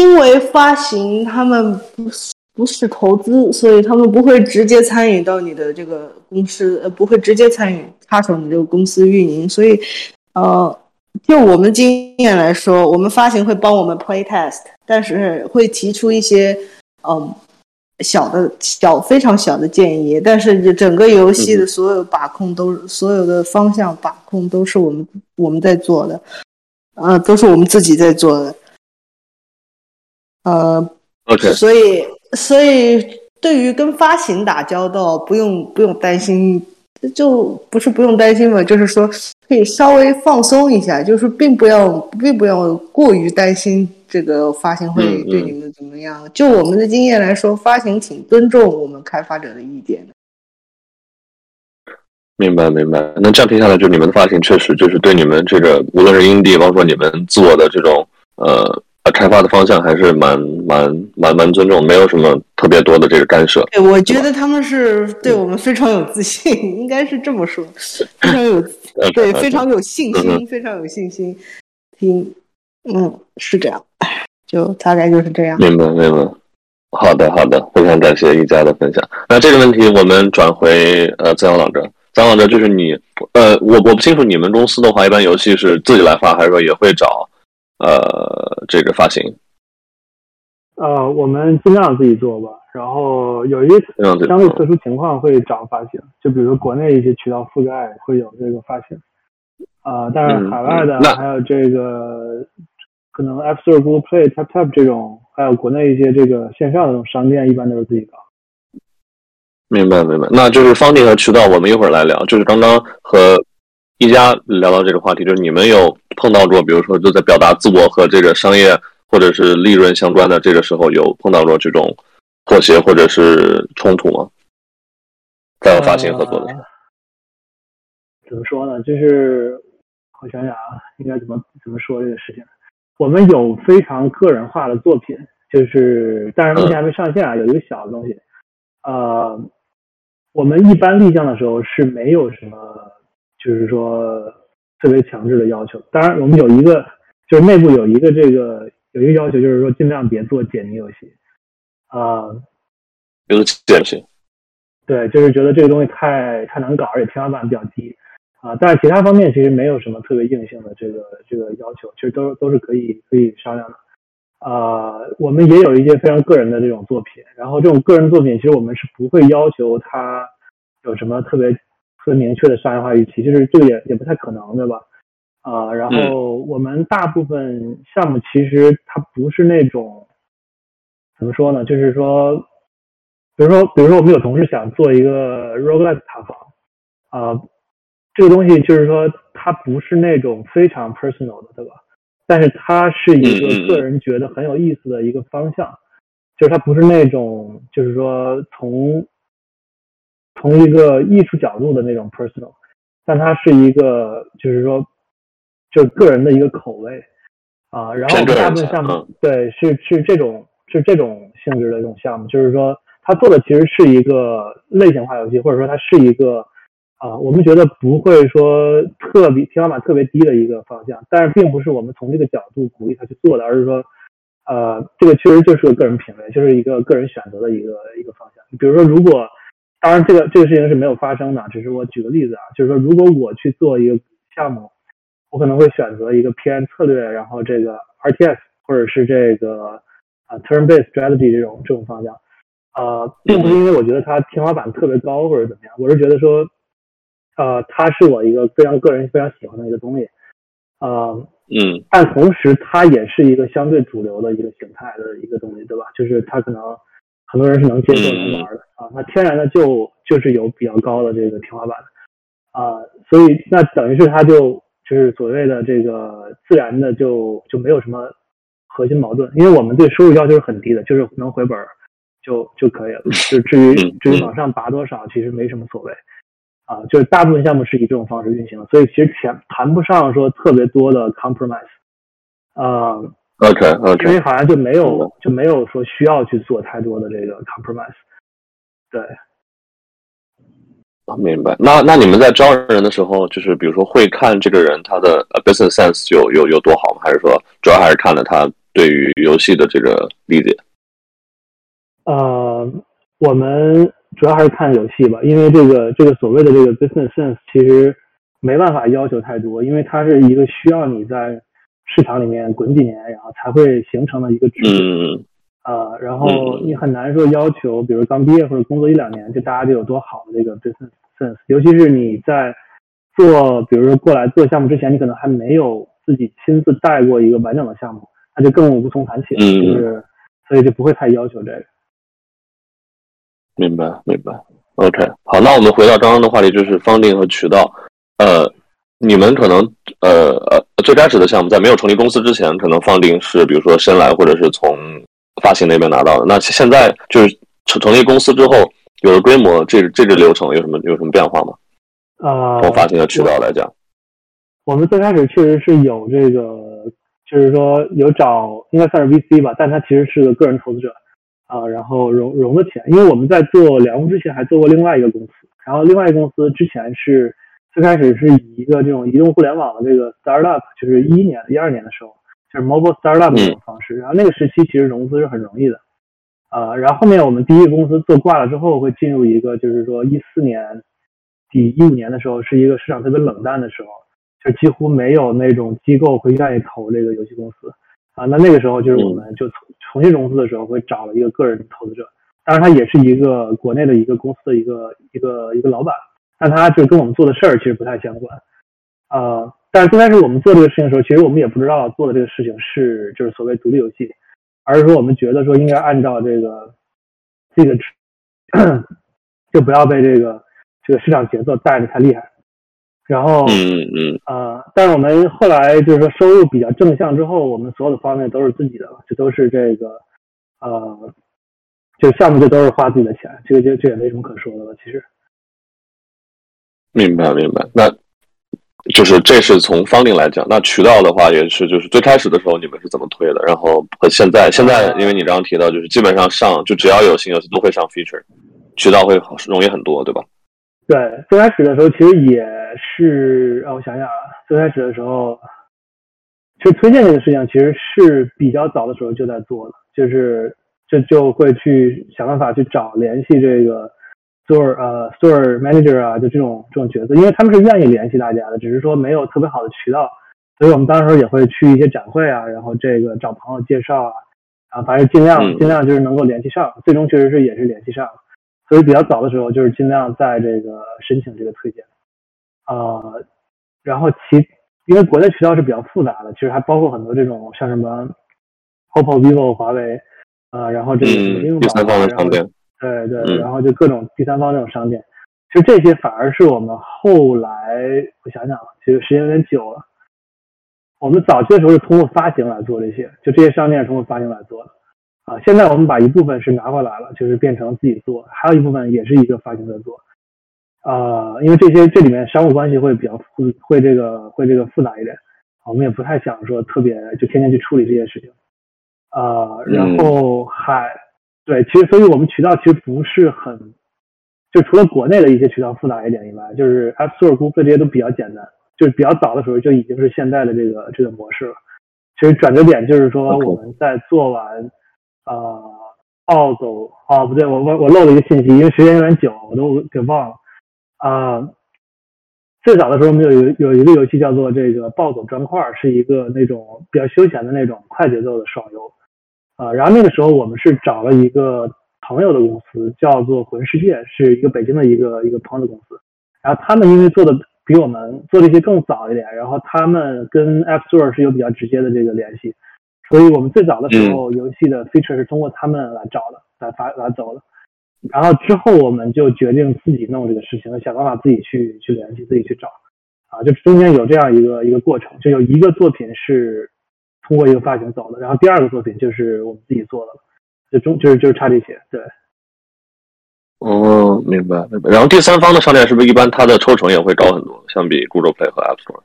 因为发行他们不是不是投资，所以他们不会直接参与到你的这个公司，呃，不会直接参与插手你这个公司运营。所以，呃，就我们经验来说，我们发行会帮我们 play test，但是会提出一些，嗯。小的小非常小的建议，但是整个游戏的所有把控都所有的方向把控都是我们我们在做的，呃，都是我们自己在做的，呃，OK，所以所以对于跟发行打交道，不用不用担心，就不是不用担心嘛，就是说可以稍微放松一下，就是并不要并不要过于担心。这个发行会对你们怎么样？就我们的经验来说，发行挺尊重我们开发者的意见的。明白，明白。那这样听下来，就你们的发行确实就是对你们这个，无论是英地，包括你们自我的这种呃开发的方向，还是蛮蛮蛮蛮尊重，没有什么特别多的这个干涉。对，我觉得他们是对我们非常有自信，应该是这么说，非常有对，非常有信心，非常有信心。听。嗯，是这样，就大概就是这样。明白，明白。好的，好的，非常感谢一家的分享。那这个问题我们转回呃，曾阳老师。曾阳老师，就是你，呃，我我不清楚你们公司的话，一般游戏是自己来发，还是说也会找呃这个发行？呃，我们尽量自己做吧。然后有一些相对特殊情况会找发行，就比如国内一些渠道覆盖会有这个发行。啊，但是海外的还有这个。可能 App Store、Google Play、Tap Tap 这种，还有国内一些这个线上的这种商店，一般都是自己搞。明白，明白。那就是方定和渠道，我们一会儿来聊。就是刚刚和一家聊到这个话题，就是你们有碰到过，比如说就在表达自我和这个商业或者是利润相关的这个时候，有碰到过这种妥协或者是冲突吗？在发行合作的时候，怎么说呢？就是我想想啊，应该怎么怎么说这个事情。我们有非常个人化的作品，就是但是目前还没上线啊。有一个小的东西，呃，我们一般立项的时候是没有什么，就是说特别强制的要求。当然，我们有一个，就是内部有一个这个有一个要求，就是说尽量别做解谜游戏，啊，比如解谜，对，就是觉得这个东西太太难搞，而且天花板比较低。啊，但是其他方面其实没有什么特别硬性的这个这个要求，其实都都是可以可以商量的。啊，我们也有一些非常个人的这种作品，然后这种个人作品其实我们是不会要求它有什么特别特别明确的商业化预期，就是这个也也不太可能，对吧？啊，然后我们大部分项目其实它不是那种怎么说呢？就是说，比如说比如说我们有同事想做一个 roguelike 塔防，啊。这个东西就是说，它不是那种非常 personal 的，对吧？但是它是一个个人觉得很有意思的一个方向，就是它不是那种，就是说从从一个艺术角度的那种 personal，但它是一个，就是说，就个人的一个口味啊。然后大部分项目对是是这种是这种性质的这种项目，就是说，它做的其实是一个类型化游戏，或者说它是一个。啊，我们觉得不会说特别天花板特别低的一个方向，但是并不是我们从这个角度鼓励他去做的，而是说，呃，这个确实就是个个人品味，就是一个个人选择的一个一个方向。比如说，如果当然这个这个事情是没有发生的，只是我举个例子啊，就是说，如果我去做一个项目，我可能会选择一个偏策略，然后这个 RTS 或者是这个啊 turn-based strategy 这种这种方向。呃，并不是因为我觉得它天花板特别高或者怎么样，我是觉得说，呃，它是我一个非常个人非常喜欢的一个东西。呃，嗯，但同时它也是一个相对主流的一个形态的一个东西，对吧？就是它可能很多人是能接受能玩的啊，那天然的就就是有比较高的这个天花板啊，所以那等于是它就就是所谓的这个自然的就就没有什么核心矛盾，因为我们对收入要求是很低的，就是能回本就就可以了。就至于至于往上拔多少，其实没什么所谓。啊，就是大部分项目是以这种方式运行的，所以其实谈谈不上说特别多的 compromise，啊，OK OK，因为好像就没有就没有说需要去做太多的这个 compromise，对，明白。那那你们在招人的时候，就是比如说会看这个人他的 business sense 有有有多好吗？还是说主要还是看了他对于游戏的这个理解？呃，我们。主要还是看游戏吧，因为这个这个所谓的这个 business sense 其实没办法要求太多，因为它是一个需要你在市场里面滚几年，然后才会形成的一个知识。啊，然后你很难说要求，比如刚毕业或者工作一两年，就大家就有多好的这个 business sense，尤其是你在做，比如说过来做项目之前，你可能还没有自己亲自带过一个完整的项目，那就更无从谈起了，就是所以就不会太要求这个。明白，明白。OK，好，那我们回到刚刚的话题，就是方定和渠道。呃，你们可能呃呃最开始的项目在没有成立公司之前，可能方定是比如说先来，或者是从发行那边拿到的。那现在就是成成立公司之后，有了规模，这这个流程有什么有什么变化吗？啊，从发行的渠道来讲，我们最开始确实是有这个，就是说有找，应该算是 VC 吧，但他其实是个个人投资者。啊，然后融融的钱，因为我们在做两屋之前还做过另外一个公司，然后另外一个公司之前是最开始是以一个这种移动互联网的这个 startup，就是一一年、一二年的时候，就是 mobile startup 这种方式，然后那个时期其实融资是很容易的，啊，然后后面我们第一个公司做挂了之后，会进入一个就是说一四年底一五年的时候，是一个市场特别冷淡的时候，就几乎没有那种机构会愿意投这个游戏公司。啊，那那个时候就是我们就重重新融资的时候会找了一个个人投资者，当然他也是一个国内的一个公司的一个一个一个老板，但他就跟我们做的事儿其实不太相关，呃，但是最开始我们做这个事情的时候，其实我们也不知道做的这个事情是就是所谓独立游戏，而是说我们觉得说应该按照这个这个 就不要被这个这个市场节奏带的太厉害。然后，嗯嗯啊，但是我们后来就是说收入比较正向之后，我们所有的方面都是自己的了，这都是这个，呃，就项目就都是花自己的钱，这个就这也没什么可说的了，其实。明白明白，那就是这是从方令来讲，那渠道的话也是，就是最开始的时候你们是怎么推的，然后和现在，现在因为你刚刚提到，就是基本上上就只要有新游戏都会上 feature，渠道会容易很多，对吧？对，最开始的时候其实也是，让我想想啊，最开始的时候，其实推荐这个事情其实是比较早的时候就在做了，就是就就会去想办法去找联系这个 store 呃 store manager 啊，就这种这种角色，因为他们是愿意联系大家的，只是说没有特别好的渠道，所以我们当时也会去一些展会啊，然后这个找朋友介绍啊，啊，反正尽量尽量就是能够联系上，最终确实是也是联系上。所以比较早的时候，就是尽量在这个申请这个推荐，呃，然后其因为国内渠道是比较复杂的，其实还包括很多这种像什么 OPPO、vivo、华为，呃，然后这个应用第三方的商店，对对，然后就各种第三方这种商店，其实这些反而是我们后来我想想，其实时间有点久了，我们早期的时候是通过发行来做这些，就这些商店是通过发行来做的。啊，现在我们把一部分是拿回来了，就是变成自己做，还有一部分也是一个发行在做。啊，因为这些这里面商务关系会比较复，会这个会这个复杂一点，我们也不太想说特别就天天去处理这些事情。啊，然后还对，其实所以我们渠道其实不是很，就除了国内的一些渠道复杂一点以外，就是 App Store、Google 这些都比较简单，就是比较早的时候就已经是现在的这个这个模式了。其实转折点就是说我们在做完。呃，澳洲啊，不对，我我我漏了一个信息，因为时间有点久，我都给忘了。啊，最早的时候，我们有有有一个游戏叫做这个暴走砖块，是一个那种比较休闲的那种快节奏的手游。啊，然后那个时候我们是找了一个朋友的公司，叫做魂世界，是一个北京的一个一个朋友的公司。然后他们因为做的比我们做的一些更早一点，然后他们跟 App Store 是有比较直接的这个联系，所以我们最早的时候游戏的 feature 是通过他们来找的，来发来走的。然后之后我们就决定自己弄这个事情，想办法自己去去联系，自己去找。啊，就中间有这样一个一个过程，就有一个作品是通过一个发行走的，然后第二个作品就是我们自己做的，就中就是就是差这些，对。哦，明白明白。然后第三方的商店是不是一般它的抽成也会高很多，相比 Google Play 和 App Store？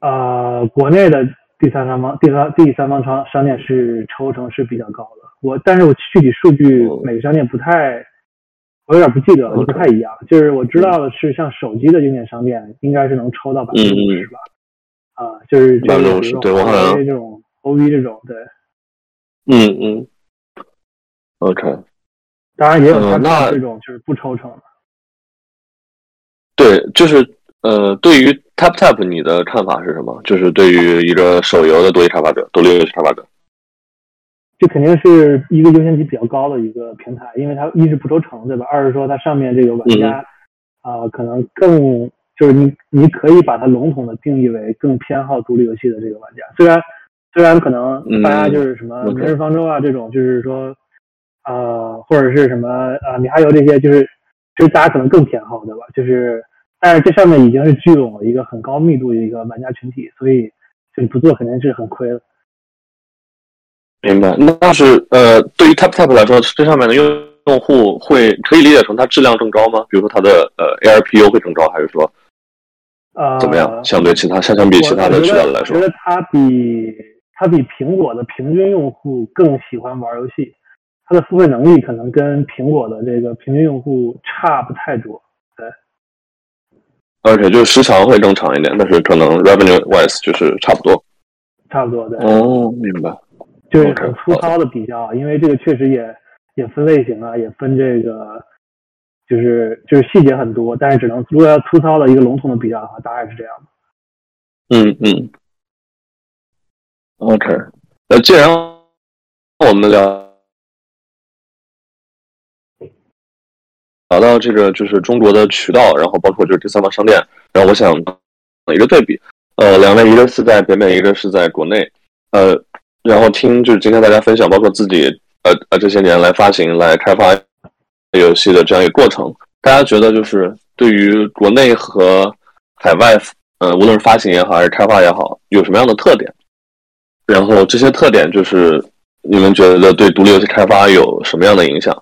呃，国内的第三方第三第三方商商店是抽成是比较高的，我但是我具体数据每个商店不太。我有点不记得了，不太一样。就是我知道的是，像手机的硬件商店应该是能抽到百分之五十吧？啊，就是百分之五十，对我好像这种 OV 这种，对。嗯嗯。OK。当然也有像这种就是不抽成的。对，就是呃，对于 Tap Tap，你的看法是什么？就是对于一个手游的独立开发者，独立游戏开发者。这肯定是一个优先级比较高的一个平台，因为它一是不抽成，对吧？二是说它上面这个玩家啊，可能更就是你你可以把它笼统的定义为更偏好独立游戏的这个玩家。虽然虽然可能大家就是什么《明日方舟》啊这种，就是说呃或者是什么呃米哈游这些，就是就是大家可能更偏好，对吧？就是但是这上面已经是聚拢了一个很高密度的一个玩家群体，所以就你不做肯定是很亏的。明白，那是呃，对于 Tap Tap 来说，这上面的用用户会可以理解成它质量更高吗？比如说它的呃 ARPU 会更高，还是说呃怎么样？相对其他相相比其他的渠道来说，我觉得它比它比苹果的平均用户更喜欢玩游戏，它的付费能力可能跟苹果的这个平均用户差不太多。对，而且就是时长会更长一点，但是可能 Revenue wise 就是差不多，差不多对。哦，明白。就是很粗糙的比较，因为这个确实也也分类型啊，也分这个，就是就是细节很多，但是只能如果要粗糙的一个笼统的比较的话，大概是这样的。嗯嗯。OK，那既然我们聊找到这个就是中国的渠道，然后包括就是第三方商店，然后我想一个对比，呃，两位一个是在北美，一个是在国内，呃。然后听就是今天大家分享，包括自己呃呃这些年来发行、来开发游戏的这样一个过程，大家觉得就是对于国内和海外，呃，无论是发行也好，还是开发也好，有什么样的特点？然后这些特点就是你们觉得对独立游戏开发有什么样的影响？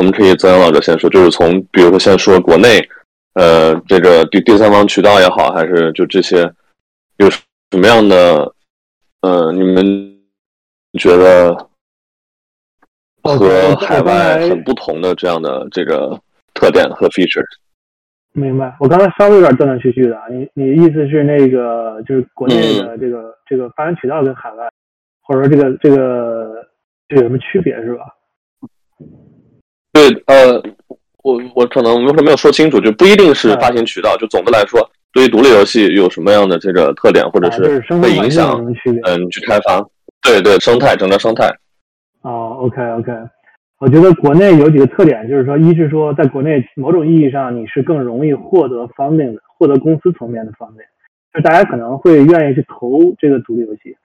我们可以曾阳老师先说，就是从比如说先说国内，呃，这个第第三方渠道也好，还是就这些有什么样的，呃，你们。觉得和海外很不同的这样的这个特点和 features。明白，我刚才稍微有点断断续续的啊。你你意思是那个就是国内的这个这个发展渠道跟海外，或者说这个这个这有什么区别是吧？对，呃，我我可能有时候没有说清楚，就不一定是发行渠道。就总的来说，对于独立游戏有什么样的这个特点，或者是会影响嗯去开发？对对，生态整个生态。哦，OK OK，我觉得国内有几个特点，就是说，一是说，在国内某种意义上，你是更容易获得 funding 的，获得公司层面的 funding，就大家可能会愿意去投这个独立游戏。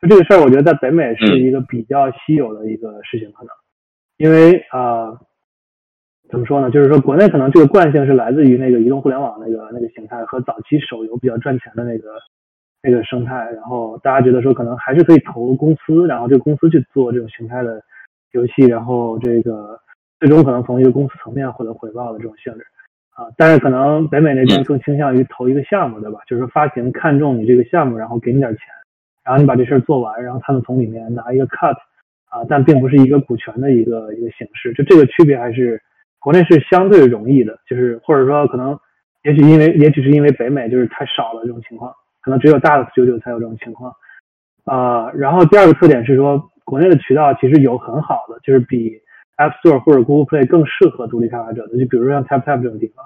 就这个事儿，我觉得在北美是一个比较稀有的一个事情，可能，因为啊，怎么说呢？就是说，国内可能这个惯性是来自于那个移动互联网那个那个形态和早期手游比较赚钱的那个。那个生态，然后大家觉得说可能还是可以投公司，然后这个公司去做这种形态的游戏，然后这个最终可能从一个公司层面获得回报的这种性质啊。但是可能北美那边更倾向于投一个项目，对吧？就是发行看中你这个项目，然后给你点钱，然后你把这事儿做完，然后他们从里面拿一个 cut 啊，但并不是一个股权的一个一个形式。就这个区别还是国内是相对容易的，就是或者说可能也许因为也许是因为北美就是太少了这种情况。可能只有大的 studio 才有这种情况，啊，然后第二个特点是说，国内的渠道其实有很好的，就是比 App Store 或者 Google Play 更适合独立开发者的，就比如说像 Tap Tap 这种地方，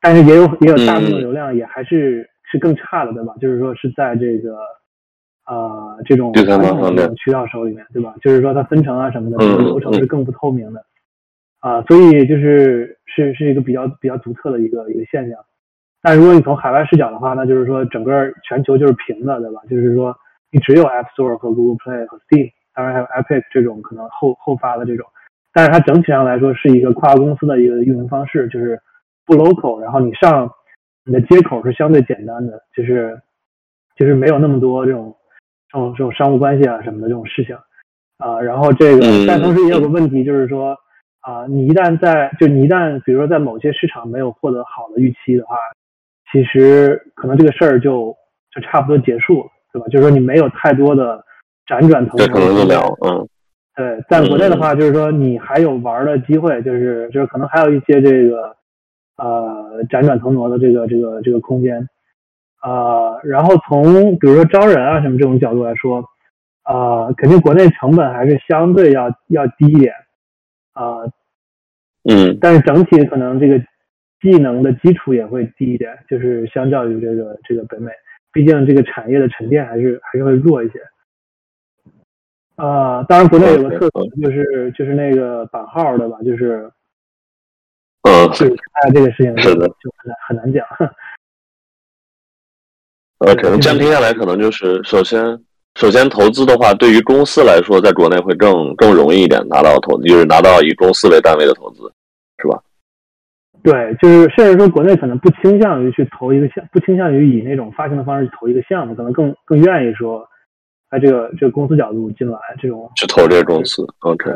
但是也有也有大部分流量也还是是更差的，对吧？就是说是在这个呃这种渠道手里面，对吧？就是说它分成啊什么的流程是更不透明的啊，所以就是是是一个比较比较独特的一个一个现象。但如果你从海外视角的话，那就是说整个全球就是平的，对吧？就是说你只有 App Store 和 Google Play 和 Steam，当然还有 Epic 这种可能后后发的这种，但是它整体上来说是一个跨公司的一个运营方式，就是不 local，然后你上你的接口是相对简单的，就是就是没有那么多这种这种这种商务关系啊什么的这种事情啊。然后这个，但同时也有个问题，就是说啊，你一旦在就你一旦比如说在某些市场没有获得好的预期的话。其实可能这个事儿就就差不多结束了，对吧？就是说你没有太多的辗转腾挪。可能就了，嗯。对，在国内的话，就是说你还有玩的机会，就是就是可能还有一些这个呃辗转腾挪的这个这个这个空间。呃，然后从比如说招人啊什么这种角度来说，呃，肯定国内成本还是相对要要低一点。啊，嗯。但是整体可能这个。技能的基础也会低一点，就是相较于这个这个北美，毕竟这个产业的沉淀还是还是会弱一些。啊，当然国内有个特色就是就是那个版号对吧？就是，嗯，是哎，这个事情是的，就很难很难讲。呃，可能暂停下来，可能就是首先首先投资的话，对于公司来说，在国内会更更容易一点拿到投资，就是拿到以公司为单位的投资，是吧？对，就是甚至说国内可能不倾向于去投一个项，不倾向于以那种发行的方式去投一个项目，可能更更愿意说，哎这个这个公司角度进来这种去投这个公司。OK，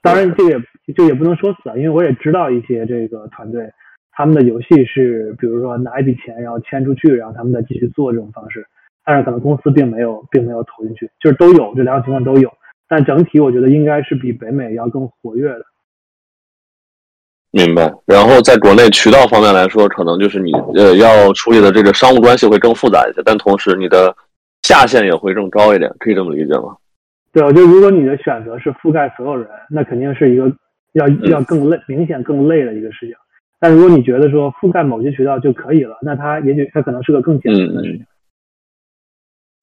当然这个也就也不能说死啊，因为我也知道一些这个团队，他们的游戏是比如说拿一笔钱然后签出去，然后他们再继续做这种方式，但是可能公司并没有并没有投进去，就是都有这两种情况都有，但整体我觉得应该是比北美要更活跃的。明白，然后在国内渠道方面来说，可能就是你呃要处理的这个商务关系会更复杂一些，但同时你的下限也会更高一点，可以这么理解吗？对，我觉得如果你的选择是覆盖所有人，那肯定是一个要要更累、明显更累的一个事情。但如果你觉得说覆盖某些渠道就可以了，那它也许它可能是个更简单的事情。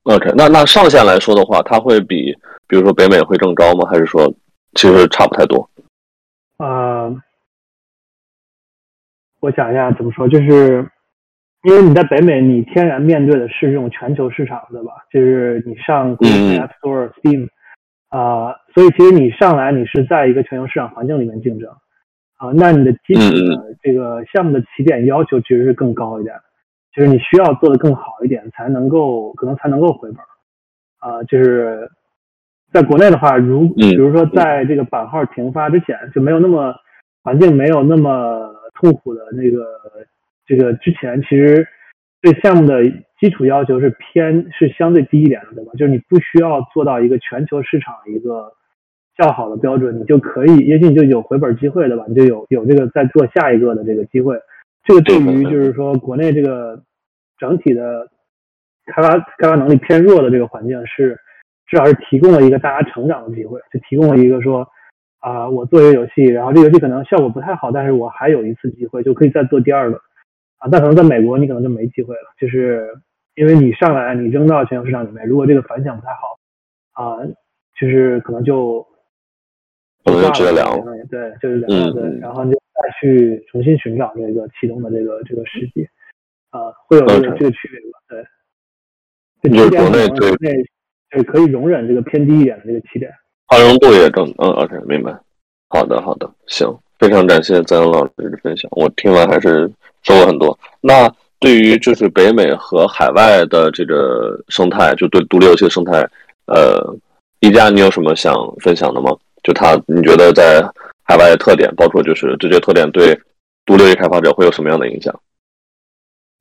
OK，那那上限来说的话，它会比比如说北美会更高吗？还是说其实差不太多？啊。我想一下怎么说，就是因为你在北美，你天然面对的是这种全球市场，对吧？就是你上 App Store、Steam 啊，所以其实你上来你是在一个全球市场环境里面竞争啊，那你的基础的这个项目的起点要求其实是更高一点，就是你需要做的更好一点，才能够可能才能够回本啊。就是在国内的话，如比如说在这个版号停发之前，就没有那么环境没有那么。痛苦的那个，这个之前其实对项目的基础要求是偏是相对低一点的，对吧？就是你不需要做到一个全球市场一个较好的标准，你就可以，也许你就有回本机会，对吧？你就有有这个再做下一个的这个机会。这个对于就是说国内这个整体的开发开发能力偏弱的这个环境是至少是提供了一个大家成长的机会，就提供了一个说。啊，我做一个游戏，然后这游戏可能效果不太好，但是我还有一次机会，就可以再做第二个。啊，但可能在美国你可能就没机会了，就是因为你上来你扔到全球市场里面，如果这个反响不太好，啊，就是可能就可能就直接凉了。对，就是凉了。对，然后就再去重新寻找这个启动的这个这个时机，啊，会有这个这个区别吧？对。就是国内对对可以容忍这个偏低一点的这个起点。宽容度也更嗯，OK，明白。好的，好的，行，非常感谢赞恩老师的分享，我听完还是收获很多。那对于就是北美和海外的这个生态，就对独立游戏的生态，呃，一加你有什么想分享的吗？就它，你觉得在海外的特点，包括就是这些特点对独立开发者会有什么样的影响？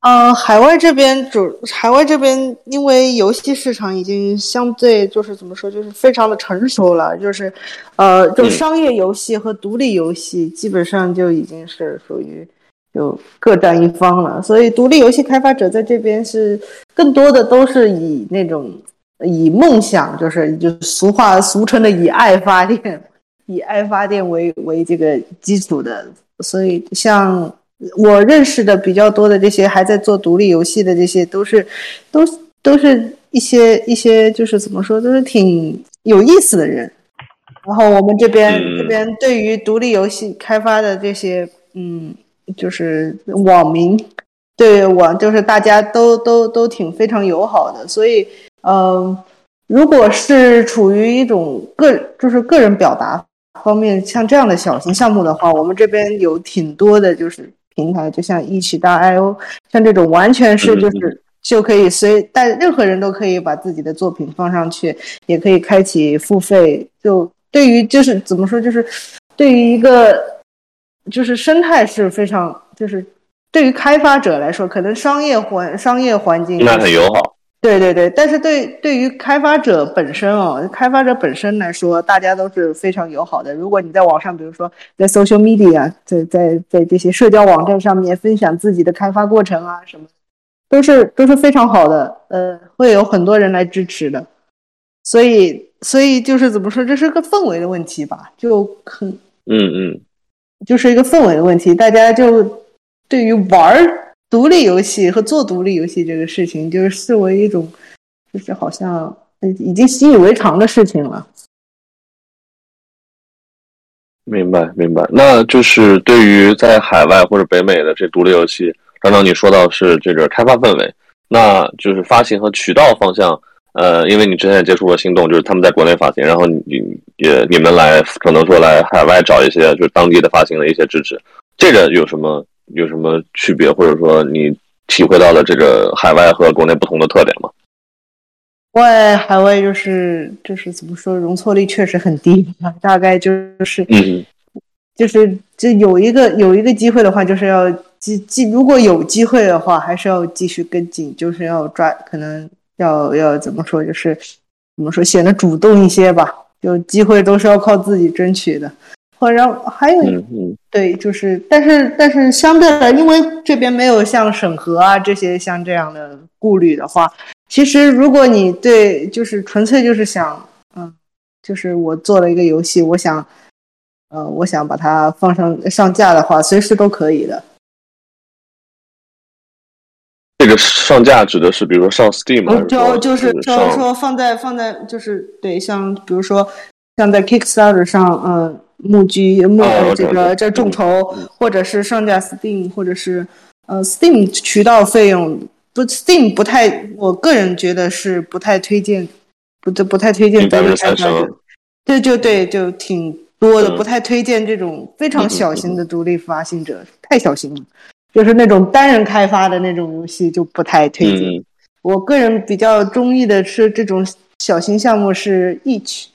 呃，海外这边主海外这边，因为游戏市场已经相对就是怎么说，就是非常的成熟了，就是，呃，就商业游戏和独立游戏基本上就已经是属于就各占一方了，所以独立游戏开发者在这边是更多的都是以那种以梦想，就是就俗话俗称的以爱发电，以爱发电为为这个基础的，所以像。我认识的比较多的这些还在做独立游戏的这些，都是都都是一些一些就是怎么说，都是挺有意思的人。然后我们这边这边对于独立游戏开发的这些，嗯，就是网民，对网就是大家都都都挺非常友好的。所以，嗯，如果是处于一种个就是个人表达方面，像这样的小型项目的话，我们这边有挺多的，就是平台，就像一起大 I O，像这种完全是就是就可以随但任何人都可以把自己的作品放上去，也可以开启付费就。对于就是怎么说，就是对于一个就是生态是非常，就是对于开发者来说，可能商业环商业环境那很友好。对对对，但是对对于开发者本身哦，开发者本身来说，大家都是非常友好的。如果你在网上，比如说在 social media，在在在这些社交网站上面分享自己的开发过程啊什么，都是都是非常好的。呃，会有很多人来支持的，所以。所以就是怎么说，这是个氛围的问题吧？就很嗯嗯，就是一个氛围的问题。大家就对于玩独立游戏和做独立游戏这个事情，就是视为一种，就是好像已经习以为常的事情了。明白明白，那就是对于在海外或者北美的这独立游戏，刚刚你说到是这个开发氛围，那就是发行和渠道方向。呃，因为你之前也接触过心动，就是他们在国内发行，然后你也你们来可能说来海外找一些就是当地的发行的一些支持，这个有什么有什么区别，或者说你体会到了这个海外和国内不同的特点吗？外海外就是就是怎么说，容错率确实很低，大概就是嗯，就是这有一个有一个机会的话，就是要继继如果有机会的话，还是要继续跟进，就是要抓可能。要要怎么说？就是怎么说，显得主动一些吧。就机会都是要靠自己争取的。或者还有，对，就是，但是但是相对来，因为这边没有像审核啊这些像这样的顾虑的话，其实如果你对，就是纯粹就是想，嗯，就是我做了一个游戏，我想，呃，我想把它放上上架的话，随时都可以的。这个上架指的是，比如说上 Steam，就就是就是说放在放在就是对，像比如说像在 Kickstarter 上，呃，募集募这个这众筹，或者是上架 Steam，或者是呃 Steam 渠道费用不 Steam 不太，我个人觉得是不太推荐，不不太推荐百分之三十，对，就对，就挺多的，不太推荐这种非常小型的独立发行者，太小型了。就是那种单人开发的那种游戏就不太推荐。我个人比较中意的是这种小型项目，是 Each，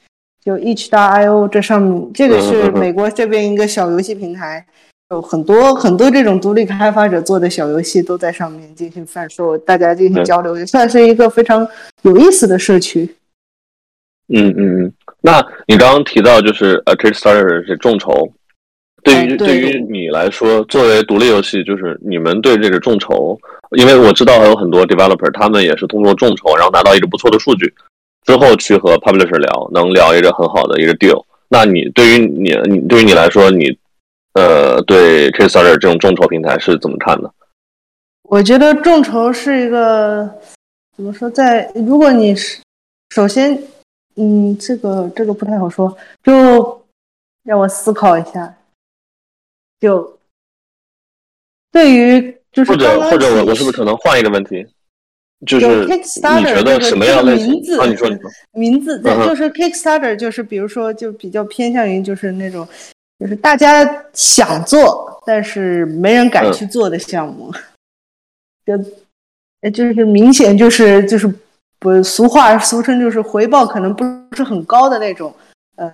就 Each 大 I O 这上面，这个是美国这边一个小游戏平台，有很多很多这种独立开发者做的小游戏都在上面进行贩售，大家进行交流，也算是一个非常有意思的社区。嗯嗯嗯，那你刚刚提到就是呃 Kickstarter 是众筹。对于对于你来说，作为独立游戏，就是你们对这个众筹，因为我知道有很多 developer，他们也是通过众筹，然后拿到一个不错的数据，之后去和 publisher 聊，能聊一个很好的一个 deal。那你对于你你对于你来说，你呃对 Kickstarter 这种众筹平台是怎么看的？我觉得众筹是一个怎么说，在如果你是首先，嗯，这个这个不太好说，就让我思考一下。就对于就是或者或者我我是不是可能换一个问题？就是你觉得什么样的名字？你说你说名字对，就是 Kickstarter，就是比如说就比较偏向于就是那种就是大家想做但是没人敢去做的项目，就就是明显就是就是不俗话俗称就是回报可能不是很高的那种。呃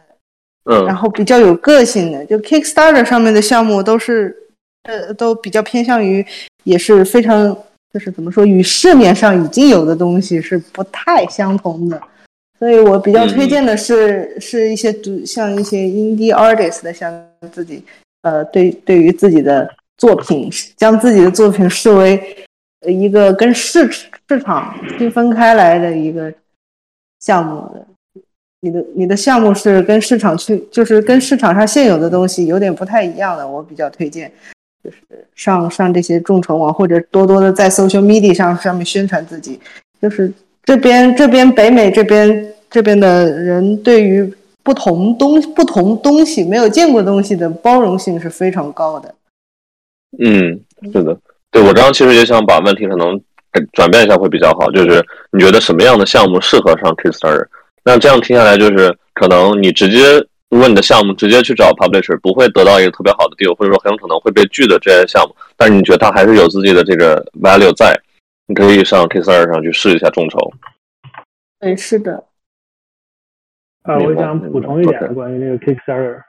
然后比较有个性的，就 Kickstarter 上面的项目都是，呃，都比较偏向于，也是非常，就是怎么说，与市面上已经有的东西是不太相同的。所以我比较推荐的是，是一些独像一些 indie artist 的，像自己，呃，对，对于自己的作品，将自己的作品视为一个跟市市场区分开来的一个项目的。你的你的项目是跟市场去，就是跟市场上现有的东西有点不太一样的，我比较推荐。就是上上这些众筹网，或者多多的在 social media 上上面宣传自己。就是这边这边北美这边这边的人对于不同东不同东西没有见过东西的包容性是非常高的。嗯，是的，对我刚刚其实也想把问题可能转变一下会比较好，就是你觉得什么样的项目适合上 Kickstarter？那这样听下来就是可能你直接如果你的项目直接去找 publisher，不会得到一个特别好的 deal，或者说很有可能会被拒的这些项目，但是你觉得它还是有自己的这个 value 在，你可以上 Kickstarter 上去试一下众筹。对，是的。啊，我想补充一点关于那个 Kickstarter，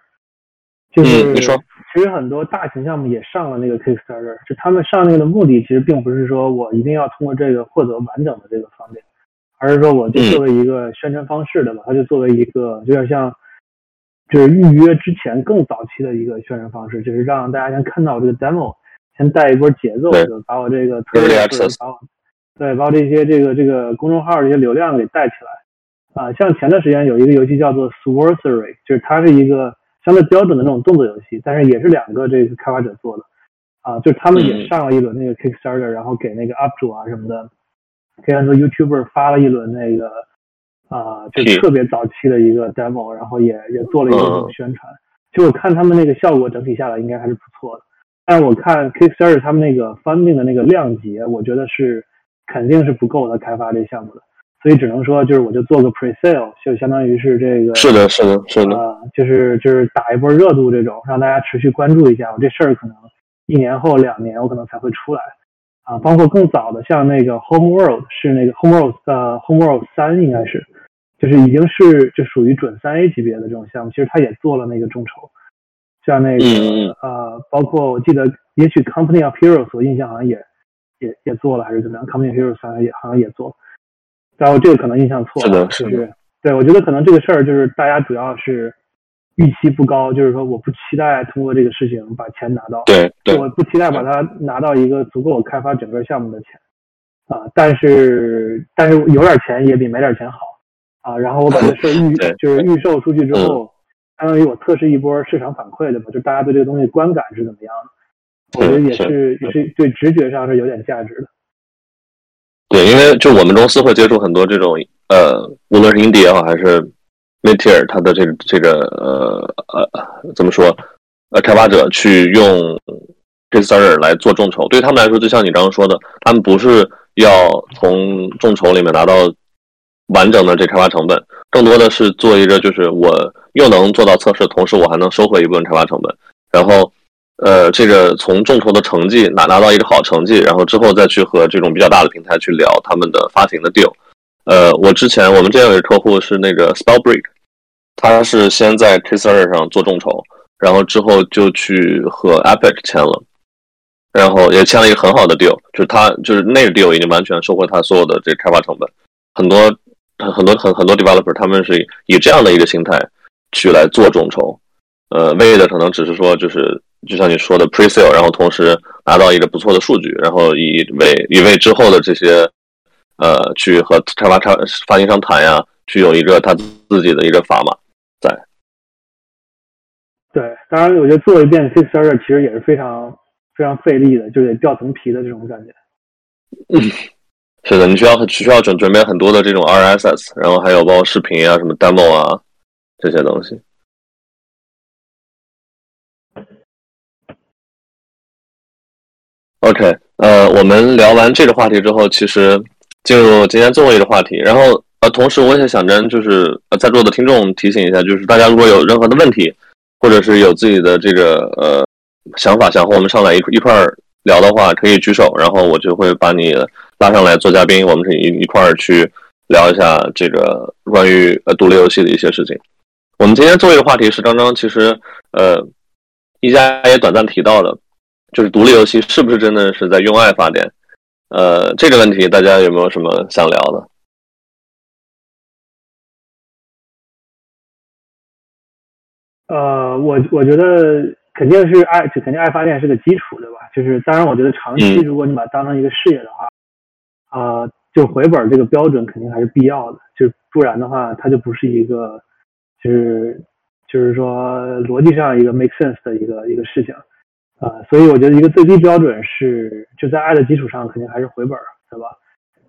就是你说。其实很多大型项目也上了那个 Kickstarter，就他们上那个的目的其实并不是说我一定要通过这个获得完整的这个方面，而是说我就作为一个宣传方式的吧，它就作为一个有点像，就是预约之前更早期的一个宣传方式，就是让大家先看到这个 demo，先带一波节奏，就把我这个特别把我对把我这些这个这个公众号这些流量给带起来啊，像前段时间有一个游戏叫做 Sworcery，就是它是一个。相对标准的那种动作游戏，但是也是两个这个开发者做的，啊，就是他们也上了一轮那个 Kickstarter，然后给那个 UP 主啊什么的，给很多 YouTuber 发了一轮那个，啊，就特别早期的一个 demo，然后也也做了一个宣传。就我看他们那个效果整体下来应该还是不错的，但我看 Kickstarter 他们那个 funding 的那个量级，我觉得是肯定是不够的开发这项目的。所以只能说，就是我就做个 pre-sale，就相当于是这个，是的，是的，是的，啊，就是就是打一波热度这种，让大家持续关注一下。我这事儿可能一年后、两年我可能才会出来，啊，包括更早的，像那个 Home World 是那个 Home World 呃 Home World 三应该是，就是已经是就属于准三 A 级别的这种项目，其实他也做了那个众筹，像那个呃，包括我记得也许 Company of Heroes 我印象好像也也也做了还是怎么样，Company of Heroes 三也好像也做。然后这个可能印象错了，是就是对我觉得可能这个事儿就是大家主要是预期不高，就是说我不期待通过这个事情把钱拿到，对对，我不期待把它拿到一个足够我开发整个项目的钱啊，但是但是有点钱也比没点钱好啊。然后我把这事预 就是预售出去之后，相当于我测试一波市场反馈的吧，就大家对这个东西观感是怎么样的，我觉得也是也是对直觉上是有点价值的。对，因为就我们公司会接触很多这种呃，无论是 indie 也好，还是 mid tier，它的这个这个呃呃怎么说呃开发者去用 Kickstarter 来做众筹，对他们来说，就像你刚刚说的，他们不是要从众筹里面拿到完整的这开发成本，更多的是做一个就是我又能做到测试，同时我还能收回一部分开发成本，然后。呃，这个从众筹的成绩拿拿到一个好成绩，然后之后再去和这种比较大的平台去聊他们的发行的 deal。呃，我之前我们这样有一个客户是那个 Spellbreak，他是先在 k i s s e r 上做众筹，然后之后就去和 Epic 签了，然后也签了一个很好的 deal，就是他就是那个 deal 已经完全收回他所有的这开发成本。很多很多很很多 developer 他们是以这样的一个心态去来做众筹，呃，为的可能只是说就是。就像你说的 pre-sale，然后同时拿到一个不错的数据，然后以为以为之后的这些呃去和开发商发行商谈呀，去有一个他自己的一个砝码在。对，当然我觉得做一遍 Kickstarter 其实也是非常非常费力的，就得掉层皮的这种感觉。嗯，是的，你需要需要准准备很多的这种 RSS，然后还有包括视频啊、什么 demo 啊这些东西。OK，呃，我们聊完这个话题之后，其实进入今天最后一个话题。然后，呃，同时我也想跟就是在座的听众提醒一下，就是大家如果有任何的问题，或者是有自己的这个呃想法，想和我们上来一一块儿聊的话，可以举手，然后我就会把你拉上来做嘉宾，我们是一一块儿去聊一下这个关于呃独立游戏的一些事情。我们今天做一个话题是刚刚其实呃一家也短暂提到的。就是独立游戏是不是真的是在用爱发电？呃，这个问题大家有没有什么想聊的？呃，我我觉得肯定是爱，就肯定爱发电是个基础，对吧？就是当然，我觉得长期如果你把它当成一个事业的话，啊，就回本这个标准肯定还是必要的，就不然的话，它就不是一个，就是就是说逻辑上一个 make sense 的一个一个事情。啊，所以我觉得一个最低标准是就在爱的基础上，肯定还是回本，对吧？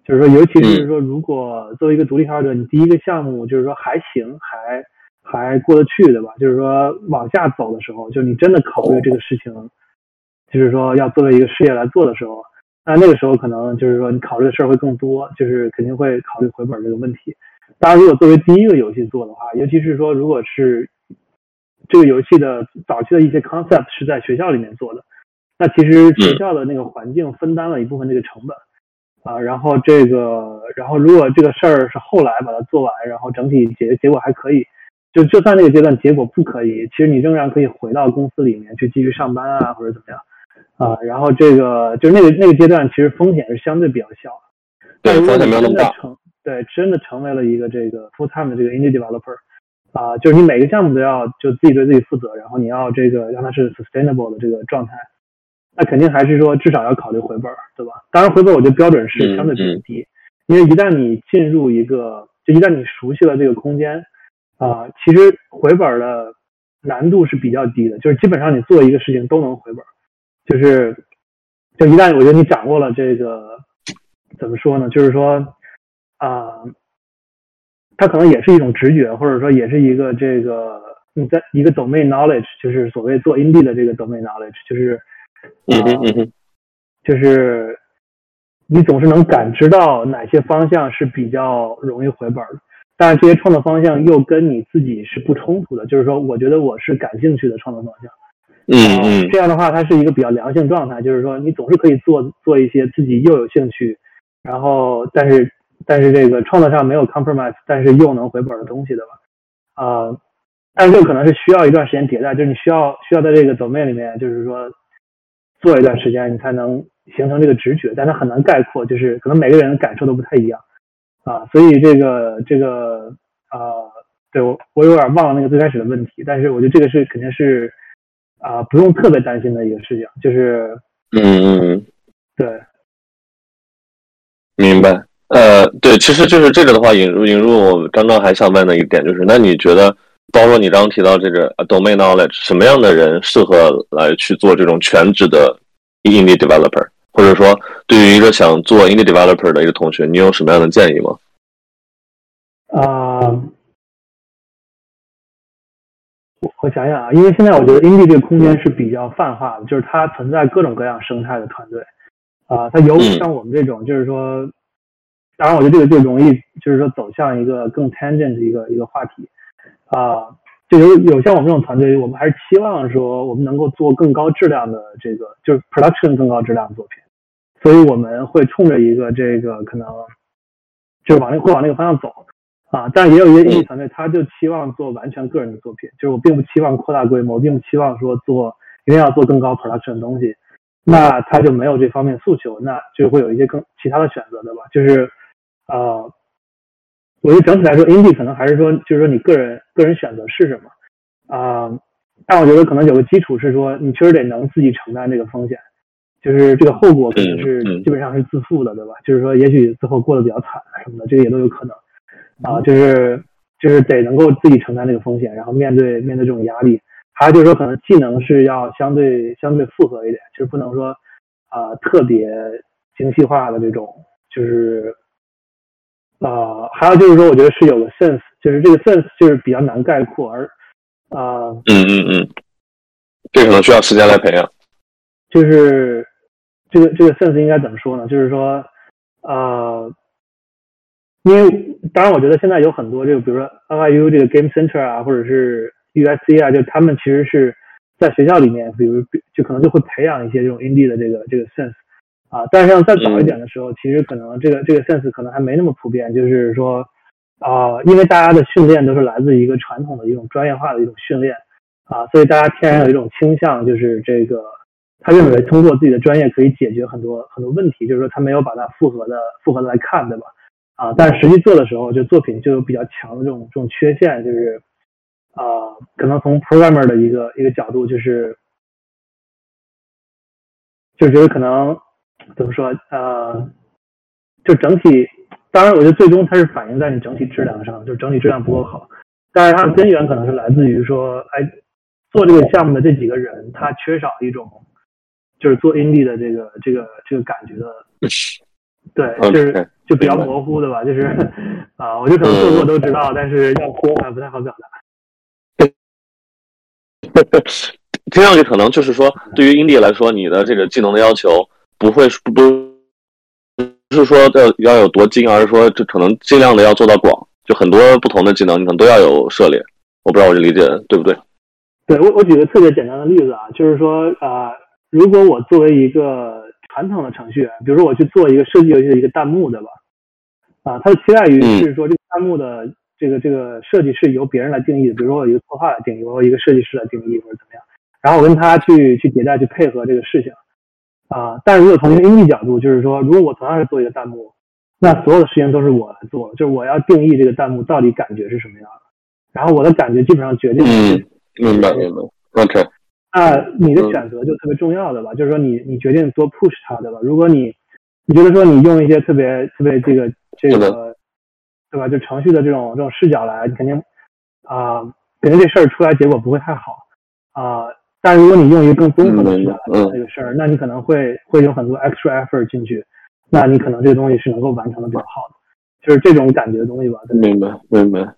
就是说，尤其是说，如果作为一个独立开发者，你第一个项目就是说还行，还还过得去，对吧？就是说往下走的时候，就你真的考虑这个事情，就是说要作为一个事业来做的时候，那那个时候可能就是说你考虑的事儿会更多，就是肯定会考虑回本这个问题。当然，如果作为第一个游戏做的话，尤其是说如果是这个游戏的早期的一些 concept 是在学校里面做的，那其实学校的那个环境分担了一部分这个成本啊。然后这个，然后如果这个事儿是后来把它做完，然后整体结结果还可以，就就算那个阶段结果不可以，其实你仍然可以回到公司里面去继续上班啊，或者怎么样啊。然后这个就那个那个阶段，其实风险是相对比较小的，对风险没有那么大。对，真的成为了一个这个 full time 的这个 indie developer，啊，就是你每个项目都要就自己对自己负责，然后你要这个让它是 sustainable 的这个状态，那肯定还是说至少要考虑回本，对吧？当然回本我觉得标准是相对比较低，因为一旦你进入一个，就一旦你熟悉了这个空间，啊，其实回本的难度是比较低的，就是基本上你做一个事情都能回本，就是就一旦我觉得你掌握了这个怎么说呢？就是说。啊，它可能也是一种直觉，或者说也是一个这个你在一个 domain knowledge，就是所谓做 indie 的这个 domain knowledge，就是，嗯哼嗯哼，就是你总是能感知到哪些方向是比较容易回本的，但是这些创作方向又跟你自己是不冲突的，就是说，我觉得我是感兴趣的创作方向，嗯嗯，这样的话，它是一个比较良性状态，就是说，你总是可以做做一些自己又有兴趣，然后但是。但是这个创作上没有 compromise，但是又能回本的东西，的吧？啊，但是这可能是需要一段时间迭代，就是你需要需要在这个 domain 里面，就是说做一段时间，你才能形成这个直觉，但它很难概括，就是可能每个人的感受都不太一样啊，所以这个这个啊，对我我有点忘了那个最开始的问题，但是我觉得这个是肯定是啊不用特别担心的一个事情，就是嗯嗯嗯，对，明白。呃，对，其实就是这个的话，引入引入，我刚刚还想问的一点就是，那你觉得，包括你刚刚提到这个 domain knowledge，什么样的人适合来去做这种全职的 indie developer？或者说，对于一个想做 indie developer 的一个同学，你有什么样的建议吗？啊，我我想想啊，因为现在我觉得 indie 这个空间是比较泛化的，就是它存在各种各样生态的团队。啊，它有像我们这种，就是说。当然，我觉得这个就容易，就是说走向一个更 tangent 的一个一个话题，啊，就有有像我们这种团队，我们还是期望说我们能够做更高质量的这个，就是 production 更高质量的作品，所以我们会冲着一个这个可能，就是往那会往那个方向走，啊，但也有一些艺术团队，他就期望做完全个人的作品，就是我并不期望扩大规模，并不期望说做一定要做更高 production 的东西，那他就没有这方面诉求，那就会有一些更其他的选择，对吧？就是。啊，我觉得整体来说，indie 可能还是说，就是说你个人个人选择是什么啊？但我觉得可能有个基础是说，你确实得能自己承担这个风险，就是这个后果肯定是基本上是自负的，对吧？就是说，也许最后过得比较惨什么的，这个也都有可能啊。就是就是得能够自己承担这个风险，然后面对面对这种压力。还有就是说，可能技能是要相对相对复合一点，就是不能说啊特别精细化的这种，就是。啊，还有就是说，我觉得是有个 sense，就是这个 sense 就是比较难概括，而啊，嗯嗯嗯，这可能需要时间来培养。就是这个这个 sense 应该怎么说呢？就是说，呃，因为当然，我觉得现在有很多这个，比如说 NYU 这个 Game Center 啊，或者是 USC 啊，就他们其实是在学校里面，比如就可能就会培养一些这种 indie 的这个这个 sense。啊，但是像再早一点的时候，其实可能这个这个 sense 可能还没那么普遍，就是说，啊，因为大家的训练都是来自于一个传统的一种专业化的一种训练，啊，所以大家天然有一种倾向，就是这个他认为通过自己的专业可以解决很多很多问题，就是说他没有把它复合的复合的来看，对吧？啊，但实际做的时候，就作品就有比较强的这种这种缺陷，就是啊，可能从 programmer 的一个一个角度，就是就觉得可能。怎么说？呃，就整体，当然，我觉得最终它是反映在你整体质量上，就整体质量不够好。但是它的根源可能是来自于说，哎，做这个项目的这几个人，他缺少一种就是做 indie 的这个这个这个感觉的，对，就是就比较模糊的吧，就是啊，我就可能做过都知道，但是要说还不太好表达。听上去可能就是说，对于 indie 来说，你的这个技能的要求不会不不是说要要有多精，而是说这可能尽量的要做到广，就很多不同的技能你可能都要有涉猎。我不知道我这理解对不对？对我我举个特别简单的例子啊，就是说啊，如果我作为一个传统的程序员，比如说我去做一个设计游戏的一个弹幕，对吧？啊，他的期待于是说这个弹幕的这个这个设计是由别人来定义的，比如说我一个策划来定义，我一个设计师来定义或者怎么样，然后我跟他去去迭代去配合这个事情啊。但是如果从一个 indie 角度，就是说如果我同样是做一个弹幕，那所有的事情都是我来做，就是我要定义这个弹幕到底感觉是什么样的。然后我的感觉基本上决定。嗯，明白明白。OK。那你的选择就特别重要的吧？就是说你你决定多 push 它，对吧？如果你你觉得说你用一些特别特别这个这个，对吧？就程序的这种这种视角来，肯定啊，肯定这事儿出来结果不会太好啊。但如果你用一个更综合的视角来看这个事儿，那你可能会会有很多 extra effort 进去，那你可能这个东西是能够完成的比较好的，就是这种感觉的东西吧。明白明白。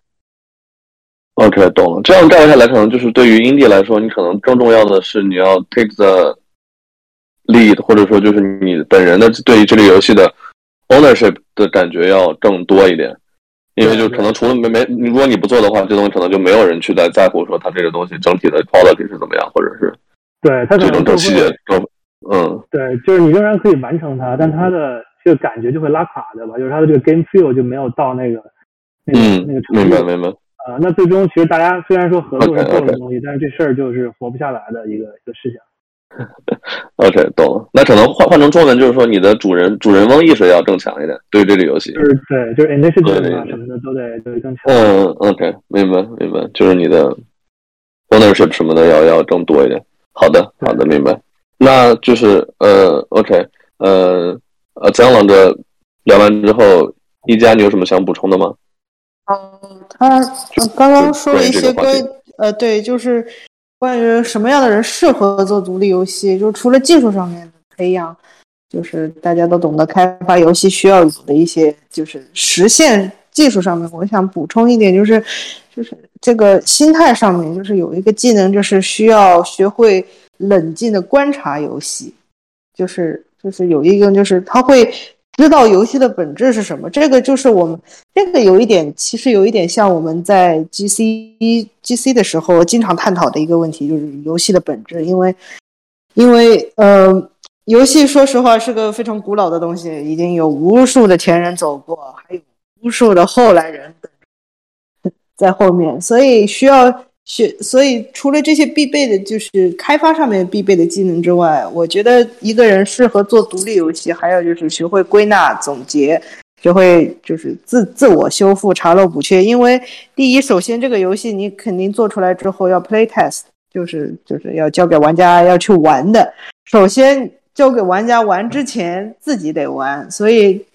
OK，懂了。这样概括下来，可能就是对于 indie 来说，你可能更重要的是你要 take the lead，或者说就是你本人的对于这个游戏的 ownership 的感觉要更多一点。因为就可能除了没没，如果你不做的话，这东西可能就没有人去在在乎说它这个东西整体的 quality 是怎么样，或者是对它这种更细节更嗯，对，就是你仍然可以完成它，但它的这个感觉就会拉垮对吧？就是它的这个 game feel 就没有到那个那个那个程度。明白明白。啊，那最终其实大家虽然说合作是做的东西，但是这事儿就是活不下来的一个一个事情。OK，懂了。那可能换换成中文就是说，你的主人主人翁意识要更强一点，对于这个游戏。就是对，就是 initiative 啊什么的都得都得更强。嗯，OK，明白明白，就是你的 ownership 什么的要要更多一点。好的好的，明白。那就是呃，OK，呃呃，江老哥聊完之后，一加你有什么想补充的吗？嗯，他刚刚说了一些关呃，对，就是关于什么样的人适合做独立游戏，就是除了技术上面的培养，就是大家都懂得开发游戏需要有的一些，就是实现技术上面，我想补充一点，就是就是这个心态上面，就是有一个技能，就是需要学会冷静的观察游戏，就是就是有一个就是他会。知道游戏的本质是什么？这个就是我们这个有一点，其实有一点像我们在 G C G C 的时候经常探讨的一个问题，就是游戏的本质。因为，因为呃，游戏说实话是个非常古老的东西，已经有无数的前人走过，还有无数的后来人在后面，所以需要。学，所以除了这些必备的，就是开发上面必备的技能之外，我觉得一个人适合做独立游戏，还有就是学会归纳总结，学会就是自自我修复、查漏补缺。因为第一，首先这个游戏你肯定做出来之后要 play test，就是就是要交给玩家要去玩的。首先交给玩家玩之前，自己得玩，所以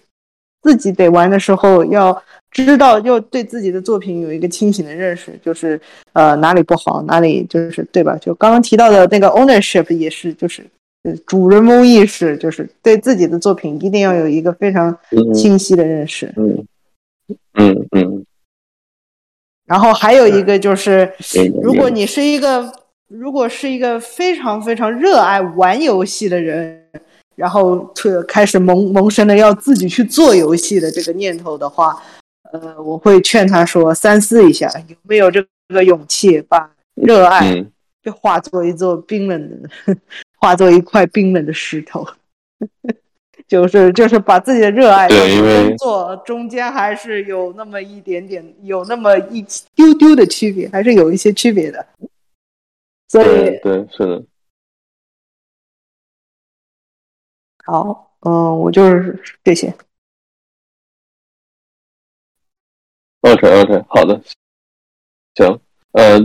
自己得玩的时候要。知道要对自己的作品有一个清醒的认识，就是呃哪里不好，哪里就是对吧？就刚刚提到的那个 ownership 也是，就是主人翁意识，就是对自己的作品一定要有一个非常清晰的认识。嗯嗯嗯。然后还有一个就是，如果你是一个如果是一个非常非常热爱玩游戏的人，然后开始萌萌生了要自己去做游戏的这个念头的话。呃，我会劝他说三思一下，有没有这个勇气把热爱就化作一座冰冷的，化作一块冰冷的石头，就是就是把自己的热爱工作中间还是有那么一点点，有那么一丢丢的区别，还是有一些区别的。所以对是的。好，嗯，我就是这些。OK OK，好的，行，呃，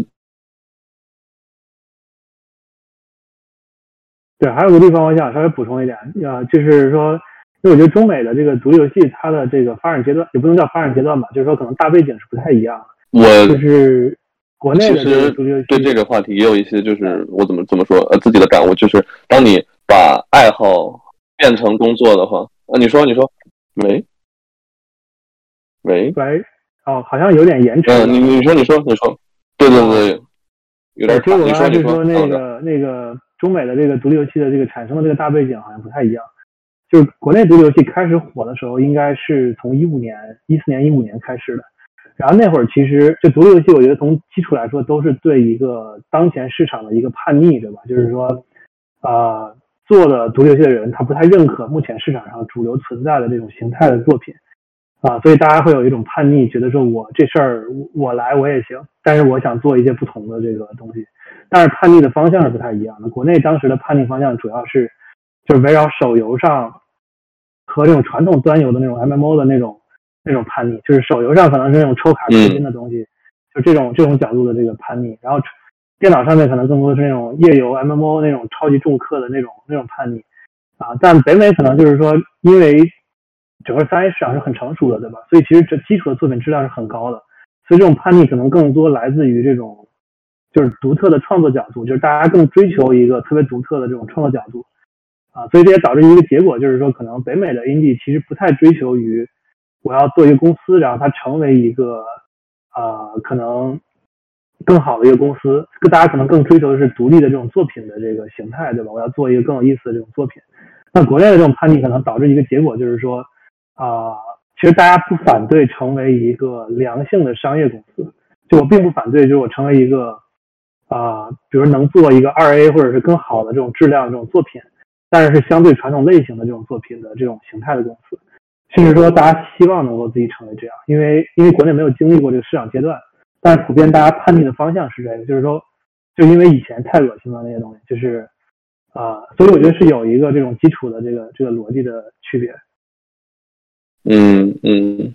对，还有个地方我想稍微补充一点，呃，就是说，因为我觉得中美的这个独立游戏，它的这个发展阶段也不能叫发展阶段吧，就是说可能大背景是不太一样。我就是国内的其实对这个话题也有一些，就是我怎么怎么说，呃，自己的感悟就是，当你把爱好变成工作的话，啊，你说，你说，喂，喂，喂，哦，好像有点延迟。嗯，你你说，你说，你说，对对对，有点。其实我刚才就说那个那个中美的这个独立游戏的这个产生的这个大背景好像不太一样。就是国内独立游戏开始火的时候，应该是从一五年、一四年、一五年开始的。然后那会儿其实就独立游戏，我觉得从基础来说都是对一个当前市场的一个叛逆，对吧？就是说，啊，做的独立游戏的人他不太认可目前市场上主流存在的这种形态的作品，啊，所以大家会有一种叛逆，觉得说我这事儿我来我也行，但是我想做一些不同的这个东西。但是叛逆的方向是不太一样的。国内当时的叛逆方向主要是就是围绕手游上和这种传统端游的那种 MMO 的那种。那种叛逆，就是手游上可能是那种抽卡氪金的东西，就这种这种角度的这个叛逆。然后电脑上面可能更多是那种页游 MMO 那种超级重氪的那种那种叛逆啊。但北美可能就是说，因为整个三 A 市场是很成熟的，对吧？所以其实这基础的作品质量是很高的。所以这种叛逆可能更多来自于这种就是独特的创作角度，就是大家更追求一个特别独特的这种创作角度啊。所以这也导致一个结果，就是说可能北美的 indie 其实不太追求于。我要做一个公司，然后它成为一个呃可能更好的一个公司，大家可能更追求的是独立的这种作品的这个形态，对吧？我要做一个更有意思的这种作品。那国内的这种叛逆可能导致一个结果，就是说啊，其实大家不反对成为一个良性的商业公司，就我并不反对，就是我成为一个啊，比如能做一个二 A 或者是更好的这种质量这种作品，但是是相对传统类型的这种作品的这种形态的公司。甚至说，大家希望能够自己成为这样，因为因为国内没有经历过这个市场阶段，但普遍大家判定的方向是这个，就是说，就因为以前太恶心了那些东西，就是啊，所以我觉得是有一个这种基础的这个这个逻辑的区别。嗯嗯，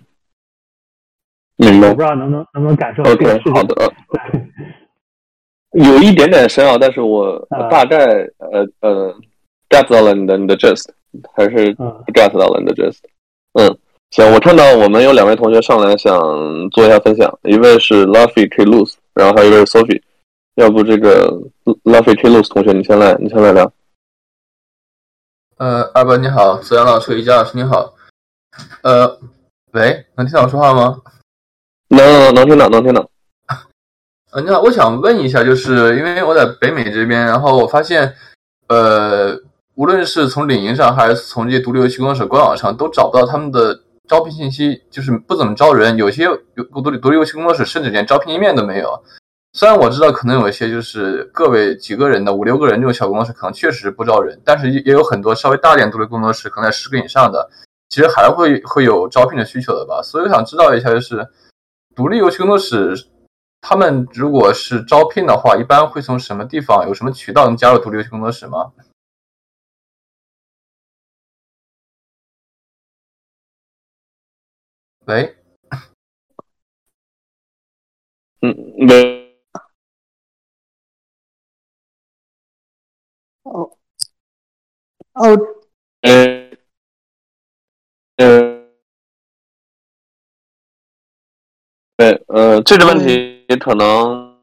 明白。我不知道能不能能不能感受。OK，好的。有一点点深奥，但是我大概呃呃 get 到了你的你的 gist，还是 get 到了你的 gist。嗯，行，我看到我们有两位同学上来想做一下分享，一位是 Luffy K Lose，然后还有一位是 Sophie，要不这个 Luffy K Lose 同学你先来，你先来聊。呃，阿伯你好，泽阳老师、一佳老师你好。呃，喂，能听到我说话吗？能能听到，能听到。呃，你好，我想问一下，就是因为我在北美这边，然后我发现，呃。无论是从领英上，还是从这些独立游戏工作室官网上，都找不到他们的招聘信息，就是不怎么招人。有些有独立独立游戏工作室甚至连招聘页面都没有。虽然我知道可能有一些就是个位几个人的五六个人这种小工作室可能确实是不招人，但是也有很多稍微大点独立工作室，可能在十个以上的，其实还会会有招聘的需求的吧。所以我想知道一下，就是独立游戏工作室他们如果是招聘的话，一般会从什么地方，有什么渠道能加入独立游戏工作室吗？喂，嗯，喂，哦，哦，呃，呃，对，呃，这个问题可能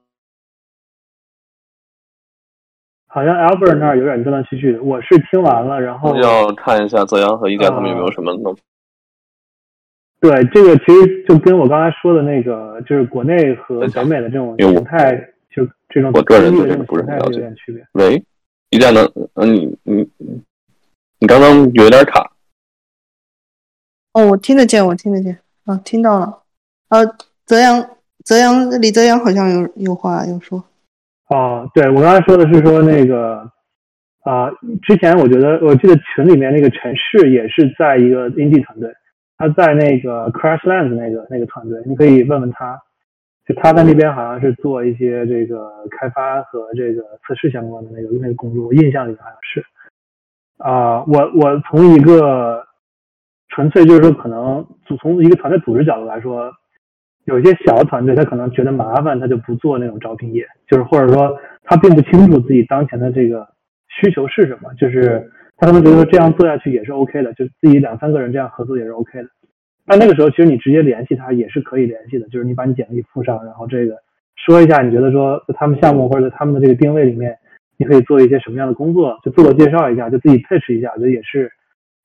好像 Albert 那儿有点断断续续的，我是听完了，然后要看一下泽阳和一佳他们有没有什么能。对，这个其实就跟我刚才说的那个，就是国内和北美的这种形态，就这种我个人的这种不是很有点区别。喂，一佳能，嗯，你你你刚刚有点卡。哦，我听得见，我听得见，啊，听到了。呃，泽阳，泽阳，李泽阳好像有有话要说。哦，对我刚才说的是说那个，啊，之前我觉得我记得群里面那个陈氏也是在一个 indie 团队。他在那个 Crashlands 那个那个团队，你可以问问他，就他在那边好像是做一些这个开发和这个测试相关的那个那个工作，我印象里好像是。啊，我我从一个纯粹就是说可能从一个团队组织角度来说，有一些小的团队他可能觉得麻烦，他就不做那种招聘页，就是或者说他并不清楚自己当前的这个需求是什么，就是。他可能觉得这样做下去也是 OK 的，就自己两三个人这样合作也是 OK 的。那那个时候，其实你直接联系他也是可以联系的，就是你把你简历附上，然后这个说一下你觉得说他们项目或者他们的这个定位里面，你可以做一些什么样的工作，就自我介绍一下，就自己 pitch 一下，我觉得也是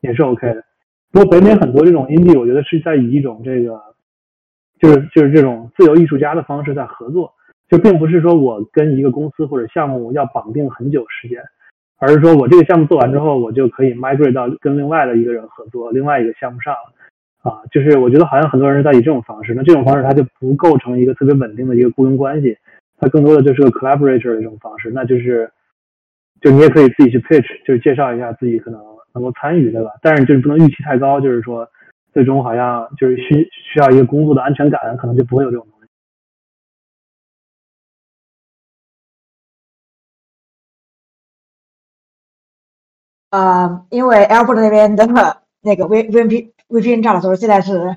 也是 OK 的。不过北美很多这种 indie，我觉得是在以一种这个就是就是这种自由艺术家的方式在合作，就并不是说我跟一个公司或者项目要绑定很久时间，而是说我这个项目做完之后，我就可以 migrate 到跟另外的一个人合作，另外一个项目上啊，就是我觉得好像很多人在以这种方式，那这种方式它就不构成一个特别稳定的一个雇佣关系，它更多的就是个 collaborator 的一种方式，那就是。就你也可以自己去 pitch，就是介绍一下自己可能能够参与，对吧？但是就是不能预期太高，就是说最终好像就是需需要一个工作的安全感，可能就不会有这种东西。呃，因为 Albert 那边的那个 V V P V P N 炸的时候，现在是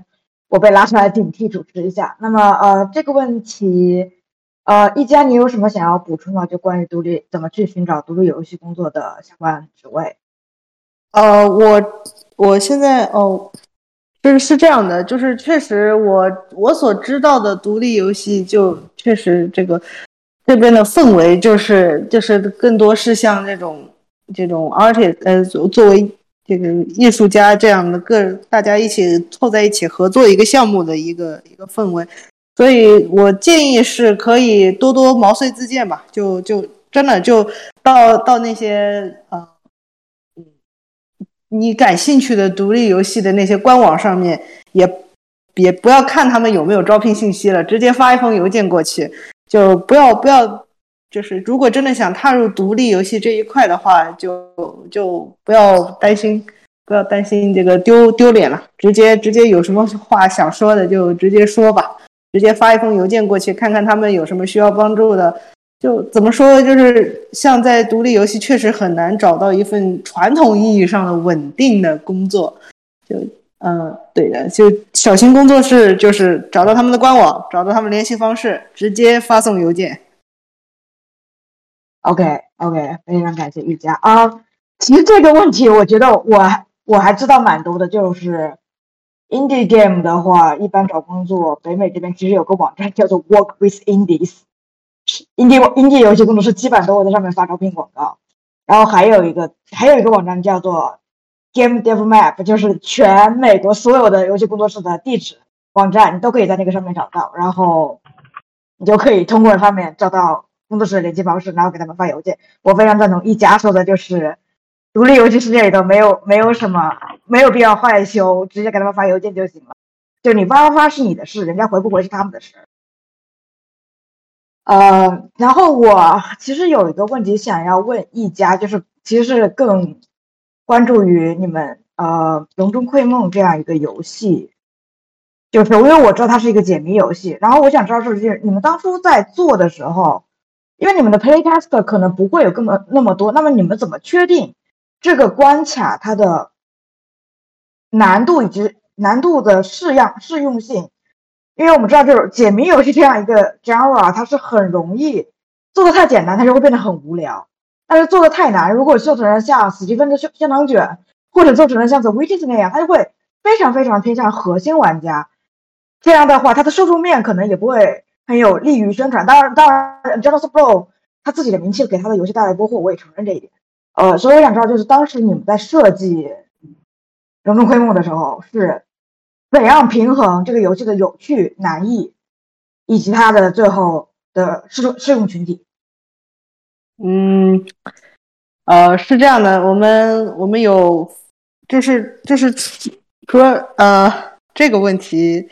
我被拉出来顶替主持一下。那么呃，这个问题。呃，一家，你有什么想要补充的？就关于独立怎么去寻找独立游戏工作的相关职位？呃，我我现在哦，就是是这样的，就是确实我我所知道的独立游戏，就确实这个这边的氛围就是就是更多是像这种这种 artist 呃作为这个艺术家这样的个大家一起凑在一起合作一个项目的一个一个氛围。所以我建议是可以多多毛遂自荐吧，就就真的就到到那些呃，你感兴趣的独立游戏的那些官网上面，也也不要看他们有没有招聘信息了，直接发一封邮件过去，就不要不要，就是如果真的想踏入独立游戏这一块的话，就就不要担心，不要担心这个丢丢脸了，直接直接有什么话想说的就直接说吧。直接发一封邮件过去，看看他们有什么需要帮助的。就怎么说，就是像在独立游戏，确实很难找到一份传统意义上的稳定的工作。就嗯，对的，就小型工作室，就是找到他们的官网，找到他们联系方式，直接发送邮件。OK OK，非常感谢玉佳啊。其实这个问题，我觉得我我还知道蛮多的，就是。Indie game 的话，一般找工作，北美这边其实有个网站叫做 Work with Indies。Indie Indie 游戏工作室基本都会在上面发招聘广告。然后还有一个还有一个网站叫做 Game Dev Map，就是全美国所有的游戏工作室的地址网站，你都可以在那个上面找到。然后你就可以通过上面找到工作室联系方式，然后给他们发邮件。我非常赞同一家说的，就是。独立游戏世界里头没有没有什么没有必要害羞，直接给他们发邮件就行了。就你发不发是你的事，人家回不回是他们的事。呃，然后我其实有一个问题想要问一家，就是其实是更关注于你们呃《龙中窥梦》这样一个游戏，就是因为我知道它是一个解谜游戏，然后我想知道就是你们当初在做的时候，因为你们的 playtest 可能不会有那么那么多，那么你们怎么确定？这个关卡它的难度以及难度的适样适用性，因为我们知道，就是解谜游戏这样一个 genre，它是很容易做的太简单，它就会变得很无聊；但是做的太难，如果做成了像史蒂芬的香香肠卷，或者做成了像 The Witches 那样，它就会非常非常偏向核心玩家。这样的话，它的受众面可能也不会很有利于宣传。当然，当然 j o n a t h a Pro 他自己的名气给他的游戏带来波祸，我也承认这一点。呃，所以我想知道，就是当时你们在设计《笼中窥梦》的时候，是怎样平衡这个游戏的有趣、难易，以及它的最后的适适用群体？嗯，呃，是这样的，我们我们有，就是就是说，呃，这个问题。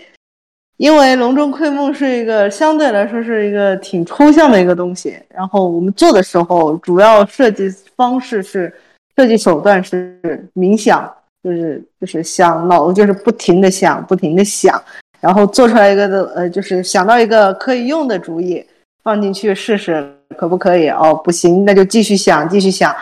因为笼中窥梦是一个相对来说是一个挺抽象的一个东西，然后我们做的时候，主要设计方式是设计手段是冥想，就是就是想脑子就是不停的想，不停的想，然后做出来一个的呃，就是想到一个可以用的主意，放进去试试可不可以？哦，不行，那就继续想，继续想。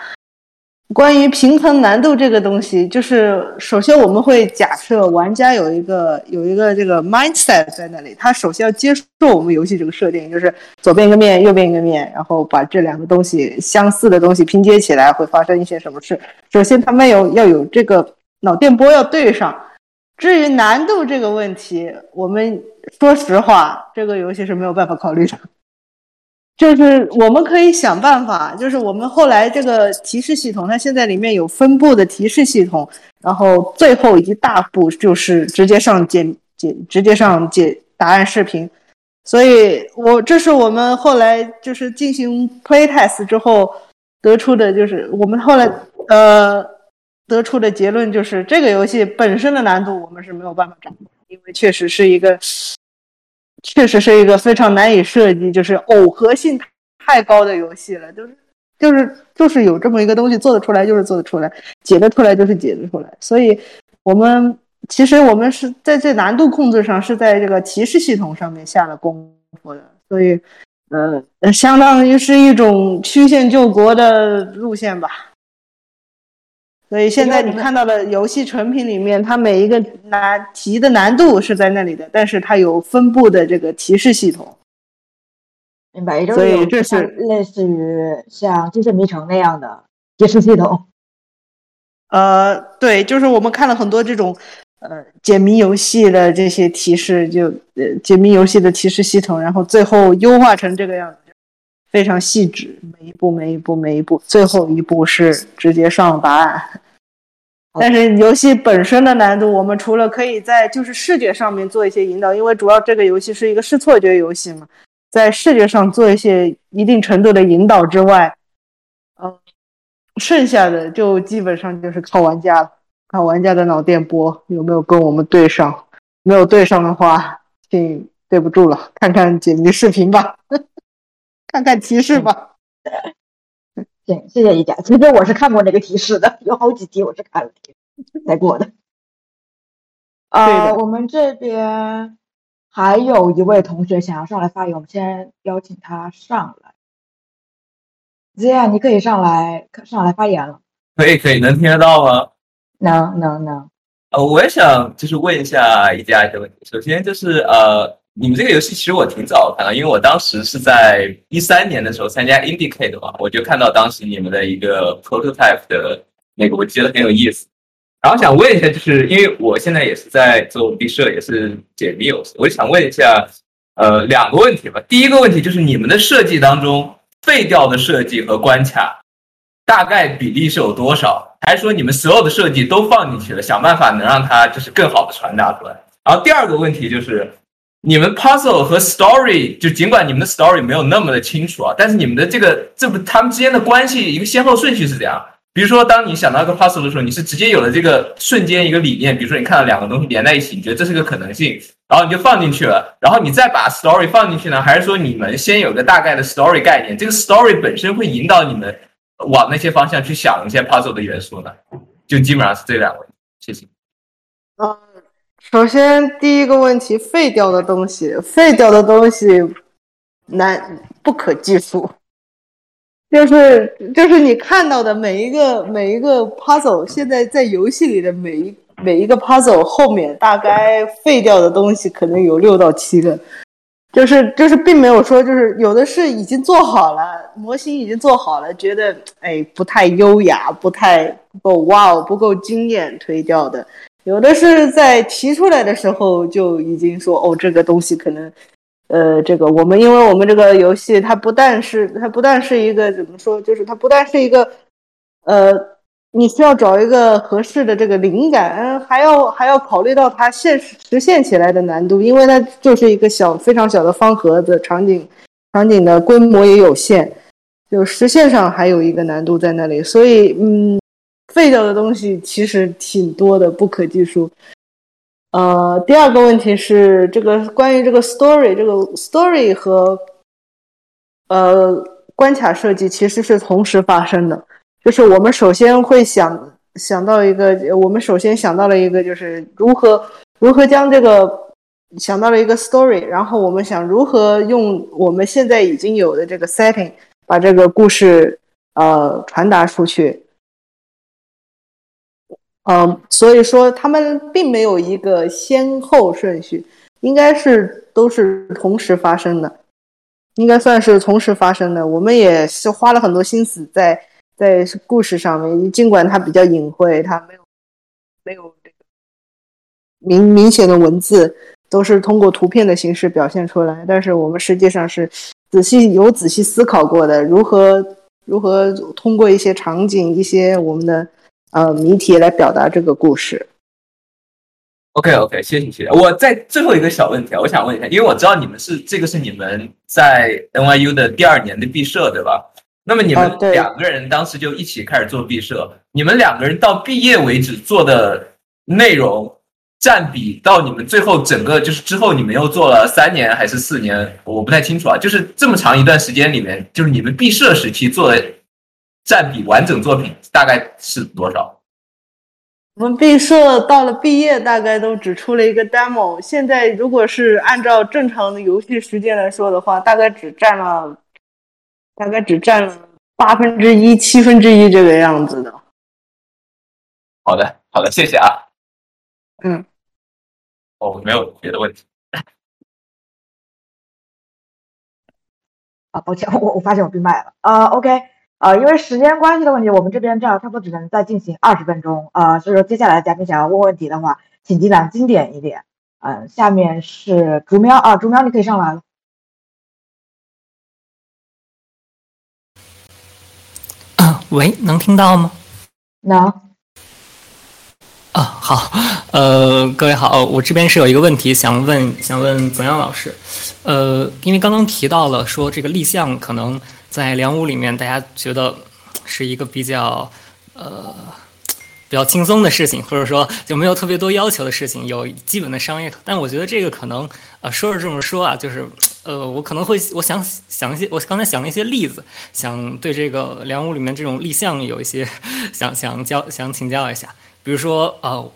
关于平衡难度这个东西，就是首先我们会假设玩家有一个有一个这个 mindset 在那里，他首先要接受我们游戏这个设定，就是左边一个面，右边一个面，然后把这两个东西相似的东西拼接起来会发生一些什么事。首先他们有要有这个脑电波要对上。至于难度这个问题，我们说实话，这个游戏是没有办法考虑的。就是我们可以想办法，就是我们后来这个提示系统，它现在里面有分布的提示系统，然后最后一大步就是直接上解解直接上解答案视频。所以，我这是我们后来就是进行 play test 之后得出的，就是我们后来呃得出的结论就是，这个游戏本身的难度我们是没有办法掌握，因为确实是一个。确实是一个非常难以设计，就是耦合性太高的游戏了，就是就是就是有这么一个东西做得出来，就是做得出来，解得出来就是解得出来。所以，我们其实我们是在这难度控制上是在这个提示系统上面下了功夫的，所以，呃，相当于是一种曲线救国的路线吧。所以现在你看到的游戏成品里面，它每一个难题的难度是在那里的，但是它有分布的这个提示系统。明白，所以这是类似于像《精神迷城》那样的提示系统。呃，对，就是我们看了很多这种呃解谜游戏的这些提示，就呃解谜游戏的提示系统，然后最后优化成这个样子。非常细致，每一步每一步每一步，最后一步是直接上了答案。但是游戏本身的难度，我们除了可以在就是视觉上面做一些引导，因为主要这个游戏是一个视错觉游戏嘛，在视觉上做一些一定程度的引导之外，嗯，剩下的就基本上就是靠玩家了，靠玩家的脑电波有没有跟我们对上，没有对上的话，请对不住了，看看解谜视频吧。看看提示吧。行，谢谢一家。其实我是看过那个提示的，有好几题我是看了才过的。啊，我们这边还有一位同学想要上来发言，我们先邀请他上来。Z，你可以上来上来发言了。可以，可以，能听得到吗？能，能，能。呃，我也想就是问一下一家一个问题。首先就是呃。你们这个游戏其实我挺早看到，因为我当时是在一三年的时候参加 Indicate 嘛，我就看到当时你们的一个 prototype 的那个，我觉得很有意思。然后想问一下，就是因为我现在也是在做毕设，也是解谜游戏，我就想问一下，呃，两个问题吧。第一个问题就是你们的设计当中废掉的设计和关卡大概比例是有多少？还是说你们所有的设计都放进去了，想办法能让它就是更好的传达出来？然后第二个问题就是。你们 puzzle 和 story 就尽管你们的 story 没有那么的清楚啊，但是你们的这个这不他们之间的关系一个先后顺序是怎样？比如说，当你想到一个 puzzle 的时候，你是直接有了这个瞬间一个理念，比如说你看到两个东西连在一起，你觉得这是个可能性，然后你就放进去了，然后你再把 story 放进去呢，还是说你们先有个大概的 story 概念，这个 story 本身会引导你们往那些方向去想一些 puzzle 的元素呢？就基本上是这两个，谢谢。嗯。首先，第一个问题，废掉的东西，废掉的东西难不可计数，就是就是你看到的每一个每一个 puzzle，现在在游戏里的每一每一个 puzzle 后面，大概废掉的东西可能有六到七个，就是就是并没有说就是有的是已经做好了，模型已经做好了，觉得哎不太优雅，不太不够哇哦，不够惊艳，推掉的。有的是在提出来的时候就已经说哦，这个东西可能，呃，这个我们因为我们这个游戏它不但是它不但是一个怎么说，就是它不但是一个，呃，你需要找一个合适的这个灵感，还要还要考虑到它现实实现起来的难度，因为它就是一个小非常小的方盒子，场景场景的规模也有限，就实现上还有一个难度在那里，所以嗯。废掉的东西其实挺多的，不可计数。呃，第二个问题是这个关于这个 story，这个 story 和呃关卡设计其实是同时发生的。就是我们首先会想想到一个，我们首先想到了一个，就是如何如何将这个想到了一个 story，然后我们想如何用我们现在已经有的这个 setting 把这个故事呃传达出去。嗯，所以说他们并没有一个先后顺序，应该是都是同时发生的，应该算是同时发生的。我们也是花了很多心思在在故事上面，尽管它比较隐晦，它没有没有这个明明显的文字，都是通过图片的形式表现出来。但是我们实际上是仔细有仔细思考过的，如何如何通过一些场景、一些我们的呃谜题来表达这个故事。OK OK，谢谢谢谢。我在最后一个小问题啊，我想问一下，因为我知道你们是这个是你们在 NYU 的第二年的毕设，对吧？那么你们两个人当时就一起开始做毕设，你们两个人到毕业为止做的内容占比，到你们最后整个就是之后你们又做了三年还是四年，我不太清楚啊。就是这么长一段时间里面，就是你们毕设时期做的占比，完整作品大概是多少？我们毕设到了毕业，大概都只出了一个 demo。现在如果是按照正常的游戏时间来说的话，大概只占了，大概只占了八分之一、七分之一这个样子的。好的，好的，谢谢啊。嗯。哦，没有别的问题。啊，抱歉，我我发现我闭麦了。啊，OK。呃，因为时间关系的问题，我们这边这样差不多只能再进行二十分钟。呃，所以说接下来嘉宾想要问问题的话，请尽量经典一点。嗯，下面是竹喵啊，竹喵你可以上来了。啊，喂，能听到吗？能。啊，好，呃，各位好，我这边是有一个问题想问，想问泽阳老师。呃，因为刚刚提到了说这个立项可能。在梁屋里面，大家觉得是一个比较呃比较轻松的事情，或者说就没有特别多要求的事情，有基本的商业。但我觉得这个可能呃说是这么说啊，就是呃我可能会我想想一些，我刚才想了一些例子，想对这个梁屋里面这种立项有一些想想教想请教一下。比如说呃，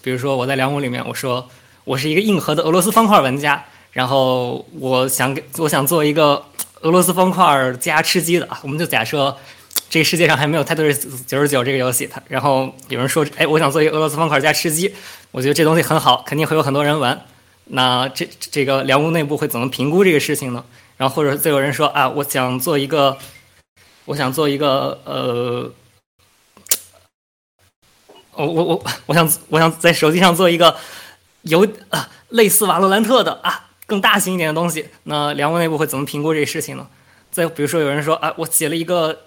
比如说我在梁屋里面，我说我是一个硬核的俄罗斯方块玩家，然后我想给我想做一个。俄罗斯方块加吃鸡的啊，我们就假设这个世界上还没有泰瑞九十九这个游戏，它然后有人说，哎，我想做一个俄罗斯方块加吃鸡，我觉得这东西很好，肯定会有很多人玩。那这这个梁屋内部会怎么评估这个事情呢？然后或者再有人说啊，我想做一个，我想做一个呃，我我我我想我想在手机上做一个有啊类似瓦罗兰特的啊。更大型一点的东西，那梁屋内部会怎么评估这个事情呢？再比如说，有人说啊，我写了一个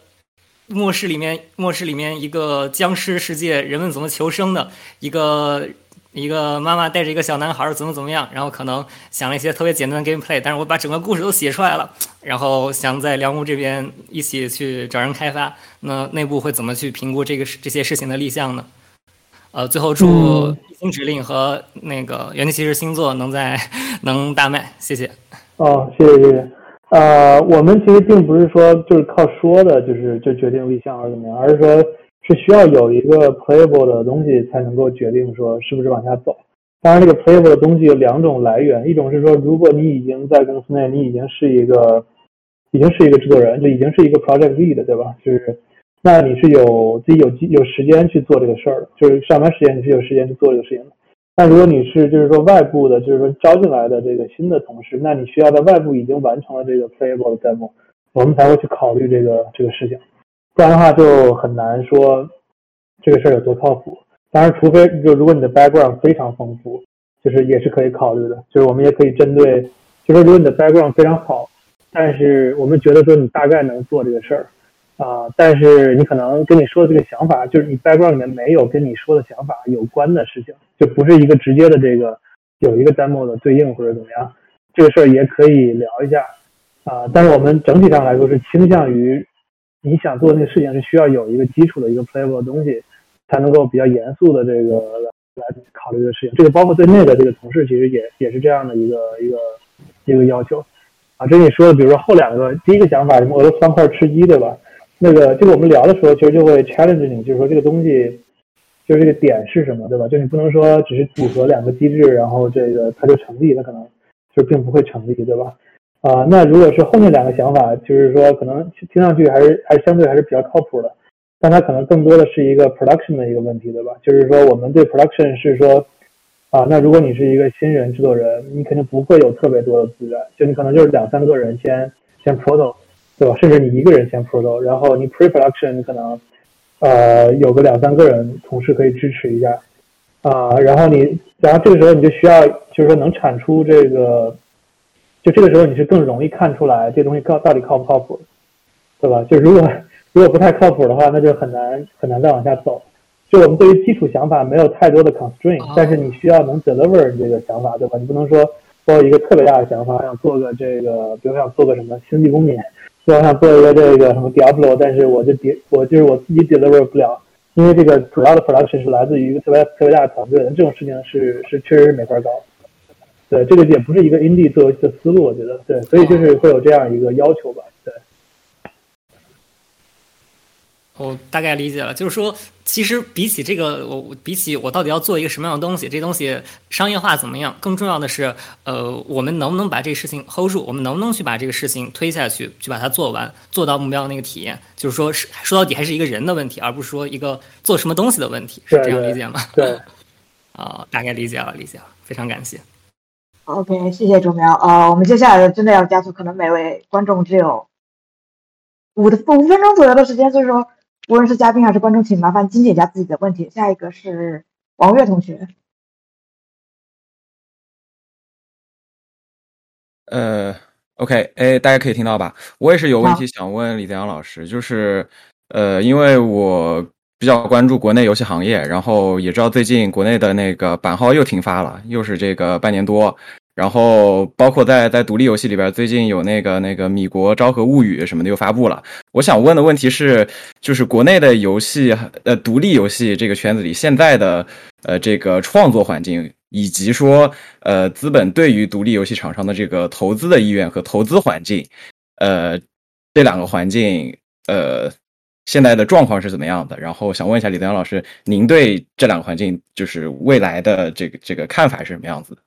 末世里面，末世里面一个僵尸世界，人们怎么求生的？一个一个妈妈带着一个小男孩怎么怎么样？然后可能想了一些特别简单的 gameplay，但是我把整个故事都写出来了，然后想在梁屋这边一起去找人开发，那内部会怎么去评估这个这些事情的立项呢？呃，最后祝星指令和那个元气骑士星座能在能大卖，谢谢。哦，谢谢谢谢。呃，我们其实并不是说就是靠说的，就是就决定立项而怎么样，而是说是需要有一个 playable 的东西才能够决定说是不是往下走。当然，这个 playable 的东西有两种来源，一种是说如果你已经在公司内，你已经是一个已经是一个制作人，就已经是一个 project lead，对吧？就是。那你是有自己有机有时间去做这个事儿的，就是上班时间你是有时间去做这个事情的。但如果你是就是说外部的，就是说招进来的这个新的同事，那你需要在外部已经完成了这个 playable 的 demo，我们才会去考虑这个这个事情。不然的话就很难说这个事儿有多靠谱。当然，除非就如果你的 background 非常丰富，就是也是可以考虑的。就是我们也可以针对，就说如果你的 background 非常好，但是我们觉得说你大概能做这个事儿。啊，但是你可能跟你说的这个想法，就是你 background 里面没有跟你说的想法有关的事情，就不是一个直接的这个有一个 demo 的对应或者怎么样，这个事儿也可以聊一下啊。但是我们整体上来说是倾向于你想做的那个事情是需要有一个基础的一个 playable 的东西，才能够比较严肃的这个来来考虑的事情。这个包括对内的这个同事其实也也是这样的一个一个一个要求啊。这你说的，比如说后两个，第一个想法什么俄罗斯方块吃鸡，对吧？那个，就我们聊的时候，其实就会 challenge 你，就是说这个东西，就是这个点是什么，对吧？就你不能说只是组合两个机制，然后这个它就成立，那可能就并不会成立，对吧？啊，那如果是后面两个想法，就是说可能听上去还是还是相对还是比较靠谱的，但它可能更多的是一个 production 的一个问题，对吧？就是说我们对 production 是说，啊，那如果你是一个新人制作人，你肯定不会有特别多的资源，就你可能就是两三个人先先 proto。对吧？甚至你一个人先 pro，然后你 pre-production 你可能，呃，有个两三个人同事可以支持一下，啊，然后你，然后这个时候你就需要，就是说能产出这个，就这个时候你是更容易看出来这东西靠到底靠不靠谱，对吧？就如果 如果不太靠谱的话，那就很难很难再往下走。就我们对于基础想法没有太多的 constraint，但是你需要能 deliver 你这个想法，对吧？你不能说我有一个特别大的想法，想做个这个，比如想做个什么星际公民，我想做一个这个什么 Diablo，但是我就别我就是我自己 deliver 不了，因为这个主要的 production 是来自于一个特别特别大的团队，这种事情是是确实是没法搞。对，这个也不是一个 indie 做游戏的思路，我觉得对，所以就是会有这样一个要求吧。我大概理解了，就是说，其实比起这个，我比起我到底要做一个什么样的东西，这东西商业化怎么样，更重要的是，呃，我们能不能把这个事情 hold 住，我们能不能去把这个事情推下去，去把它做完，做到目标那个体验，就是说，是说到底还是一个人的问题，而不是说一个做什么东西的问题，是这样理解吗？对，啊，大概理解了，理解了，非常感谢。OK，谢谢钟苗。呃，我们接下来真的要加速，可能每位观众只有五的五分钟左右的时间，所以说。无论是嘉宾还是观众，请麻烦精简一下自己的问题。下一个是王悦同学。呃，OK，哎，大家可以听到吧？我也是有问题想问李泽阳老师，就是呃，因为我比较关注国内游戏行业，然后也知道最近国内的那个版号又停发了，又是这个半年多。然后包括在在独立游戏里边，最近有那个那个米国昭和物语什么的又发布了。我想问的问题是，就是国内的游戏呃独立游戏这个圈子里，现在的呃这个创作环境，以及说呃资本对于独立游戏厂商的这个投资的意愿和投资环境，呃这两个环境呃现在的状况是怎么样的？然后想问一下李德阳老师，您对这两个环境就是未来的这个这个看法是什么样子的？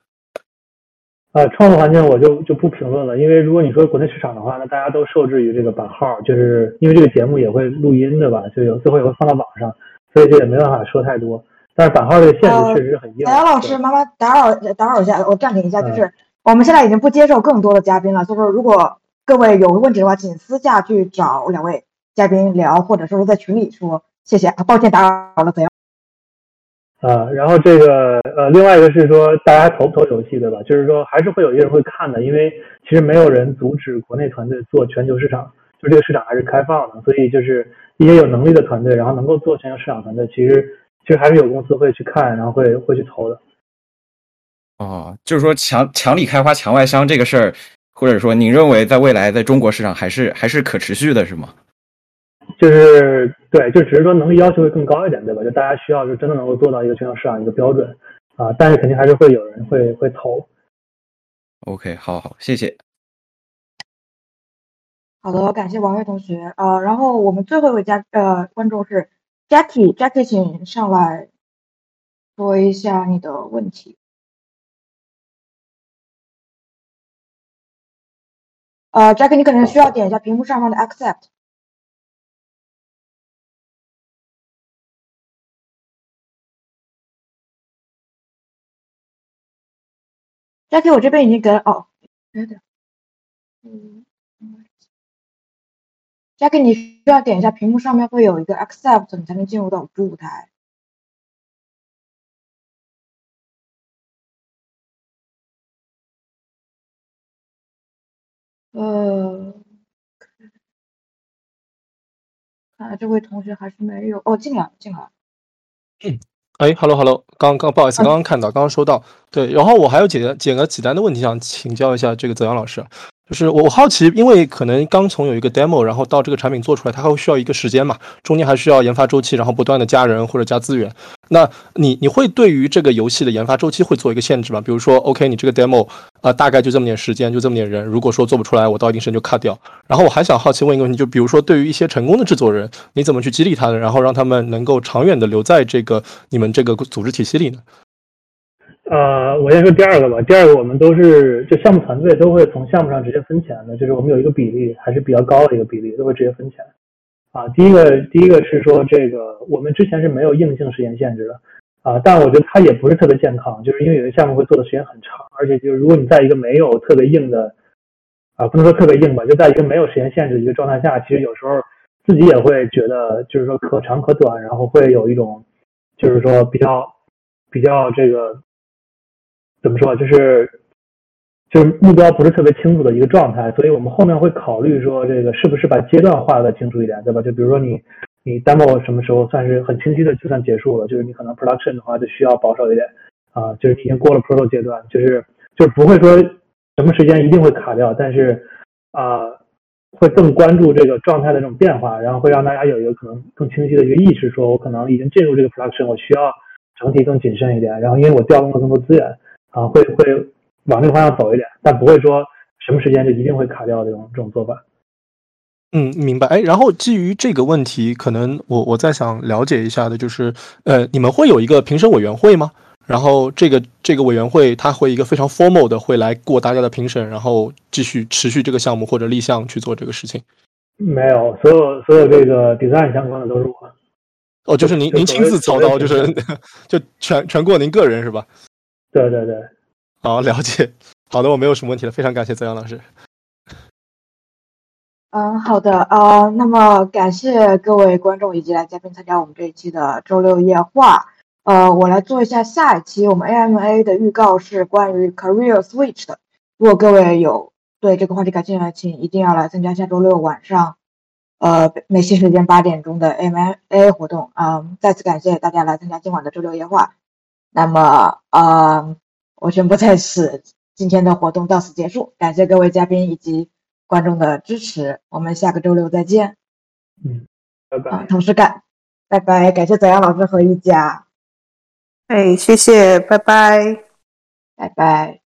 呃，创作环境我就就不评论了，因为如果你说国内市场的话，那大家都受制于这个版号，就是因为这个节目也会录音对吧？就有最后也会放到网上，所以这也没办法说太多。但是版号这个限制确实很硬。杨老师，麻烦打扰打扰一下，我暂停一下，就是我们现在已经不接受更多的嘉宾了，就是如果各位有问题的话，请私下去找两位嘉宾聊，或者说是在群里说，谢谢啊，抱歉打扰了，怎样？啊，然后这个呃，另外一个是说，大家投不投游戏，对吧？就是说，还是会有一些人会看的，因为其实没有人阻止国内团队做全球市场，就这个市场还是开放的，所以就是一些有能力的团队，然后能够做全球市场团队，其实其实还是有公司会去看，然后会会去投的。哦，就是说墙墙里开花墙外香这个事儿，或者说您认为在未来在中国市场还是还是可持续的，是吗？就是对，就只是说能力要求会更高一点，对吧？就大家需要就真的能够做到一个全球市场一个标准啊，但是肯定还是会有人会会投。OK，好好，谢谢。好的，感谢王悦同学啊。然后我们最后一位嘉呃观众是 Jackie，Jackie，请上来说一下你的问题。呃，Jackie，你可能需要点一下屏幕上方的 Accept。Jackie，我这边已经给了哦，对的，嗯，Jackie，你需要点一下屏幕上面会有一个 Accept，你才能进入到主舞台。呃，看来这位同学还是没有哦，进来进来。嗯。哎，Hello Hello，刚刚不好意思，刚刚看到，刚刚收到，对，然后我还有几个简个简单的问题想请教一下这个泽阳老师。就是我我好奇，因为可能刚从有一个 demo，然后到这个产品做出来，它还会需要一个时间嘛，中间还需要研发周期，然后不断的加人或者加资源。那你你会对于这个游戏的研发周期会做一个限制吗？比如说，OK，你这个 demo 啊，大概就这么点时间，就这么点人，如果说做不出来，我到一定时间就 cut 掉。然后我还想好奇问一个问题，就比如说对于一些成功的制作人，你怎么去激励他的，然后让他们能够长远的留在这个你们这个组织体系里呢？呃，我先说第二个吧。第二个，我们都是就项目团队都会从项目上直接分钱的，就是我们有一个比例还是比较高的一个比例，都会直接分钱。啊，第一个，第一个是说这个我们之前是没有硬性时间限制的，啊，但我觉得它也不是特别健康，就是因为有些项目会做的时间很长，而且就是如果你在一个没有特别硬的，啊，不能说特别硬吧，就在一个没有时间限制的一个状态下，其实有时候自己也会觉得就是说可长可短，然后会有一种就是说比较比较这个。怎么说？就是，就是目标不是特别清楚的一个状态，所以我们后面会考虑说这个是不是把阶段画的清楚一点，对吧？就比如说你你 demo 什么时候算是很清晰的就算结束了，就是你可能 production 的话就需要保守一点啊，就是已经过了 pro 阶段，就是就是不会说什么时间一定会卡掉，但是啊会更关注这个状态的这种变化，然后会让大家有一个可能更清晰的一个意识，说我可能已经进入这个 production，我需要整体更谨慎一点，然后因为我调动了更多资源啊，会会。往那个方向走一点，但不会说什么时间就一定会卡掉这种这种做法。嗯，明白。哎，然后基于这个问题，可能我我再想了解一下的就是，呃，你们会有一个评审委员会吗？然后这个这个委员会他会一个非常 formal 的会来过大家的评审，然后继续持续这个项目或者立项去做这个事情。没有，所有所有这个 design 相关的都是我。哦，就是您您亲自操刀，就是就全全过您个人是吧？对对对。好，了解。好的，我没有什么问题了，非常感谢泽阳老师。嗯，好的，呃，那么感谢各位观众以及来嘉宾参加我们这一期的周六夜话。呃，我来做一下下一期我们 AMA 的预告，是关于 Career Switch 的。如果各位有对这个话题感兴趣的，请一定要来参加下周六晚上，呃，美西时间八点钟的 AMA 活动。嗯，再次感谢大家来参加今晚的周六夜话。那么，呃。我宣布在此，今天的活动到此结束。感谢各位嘉宾以及观众的支持，我们下个周六再见。嗯，拜拜。同时感，拜拜。感谢泽阳老师和一家。哎，谢谢，拜拜，拜拜。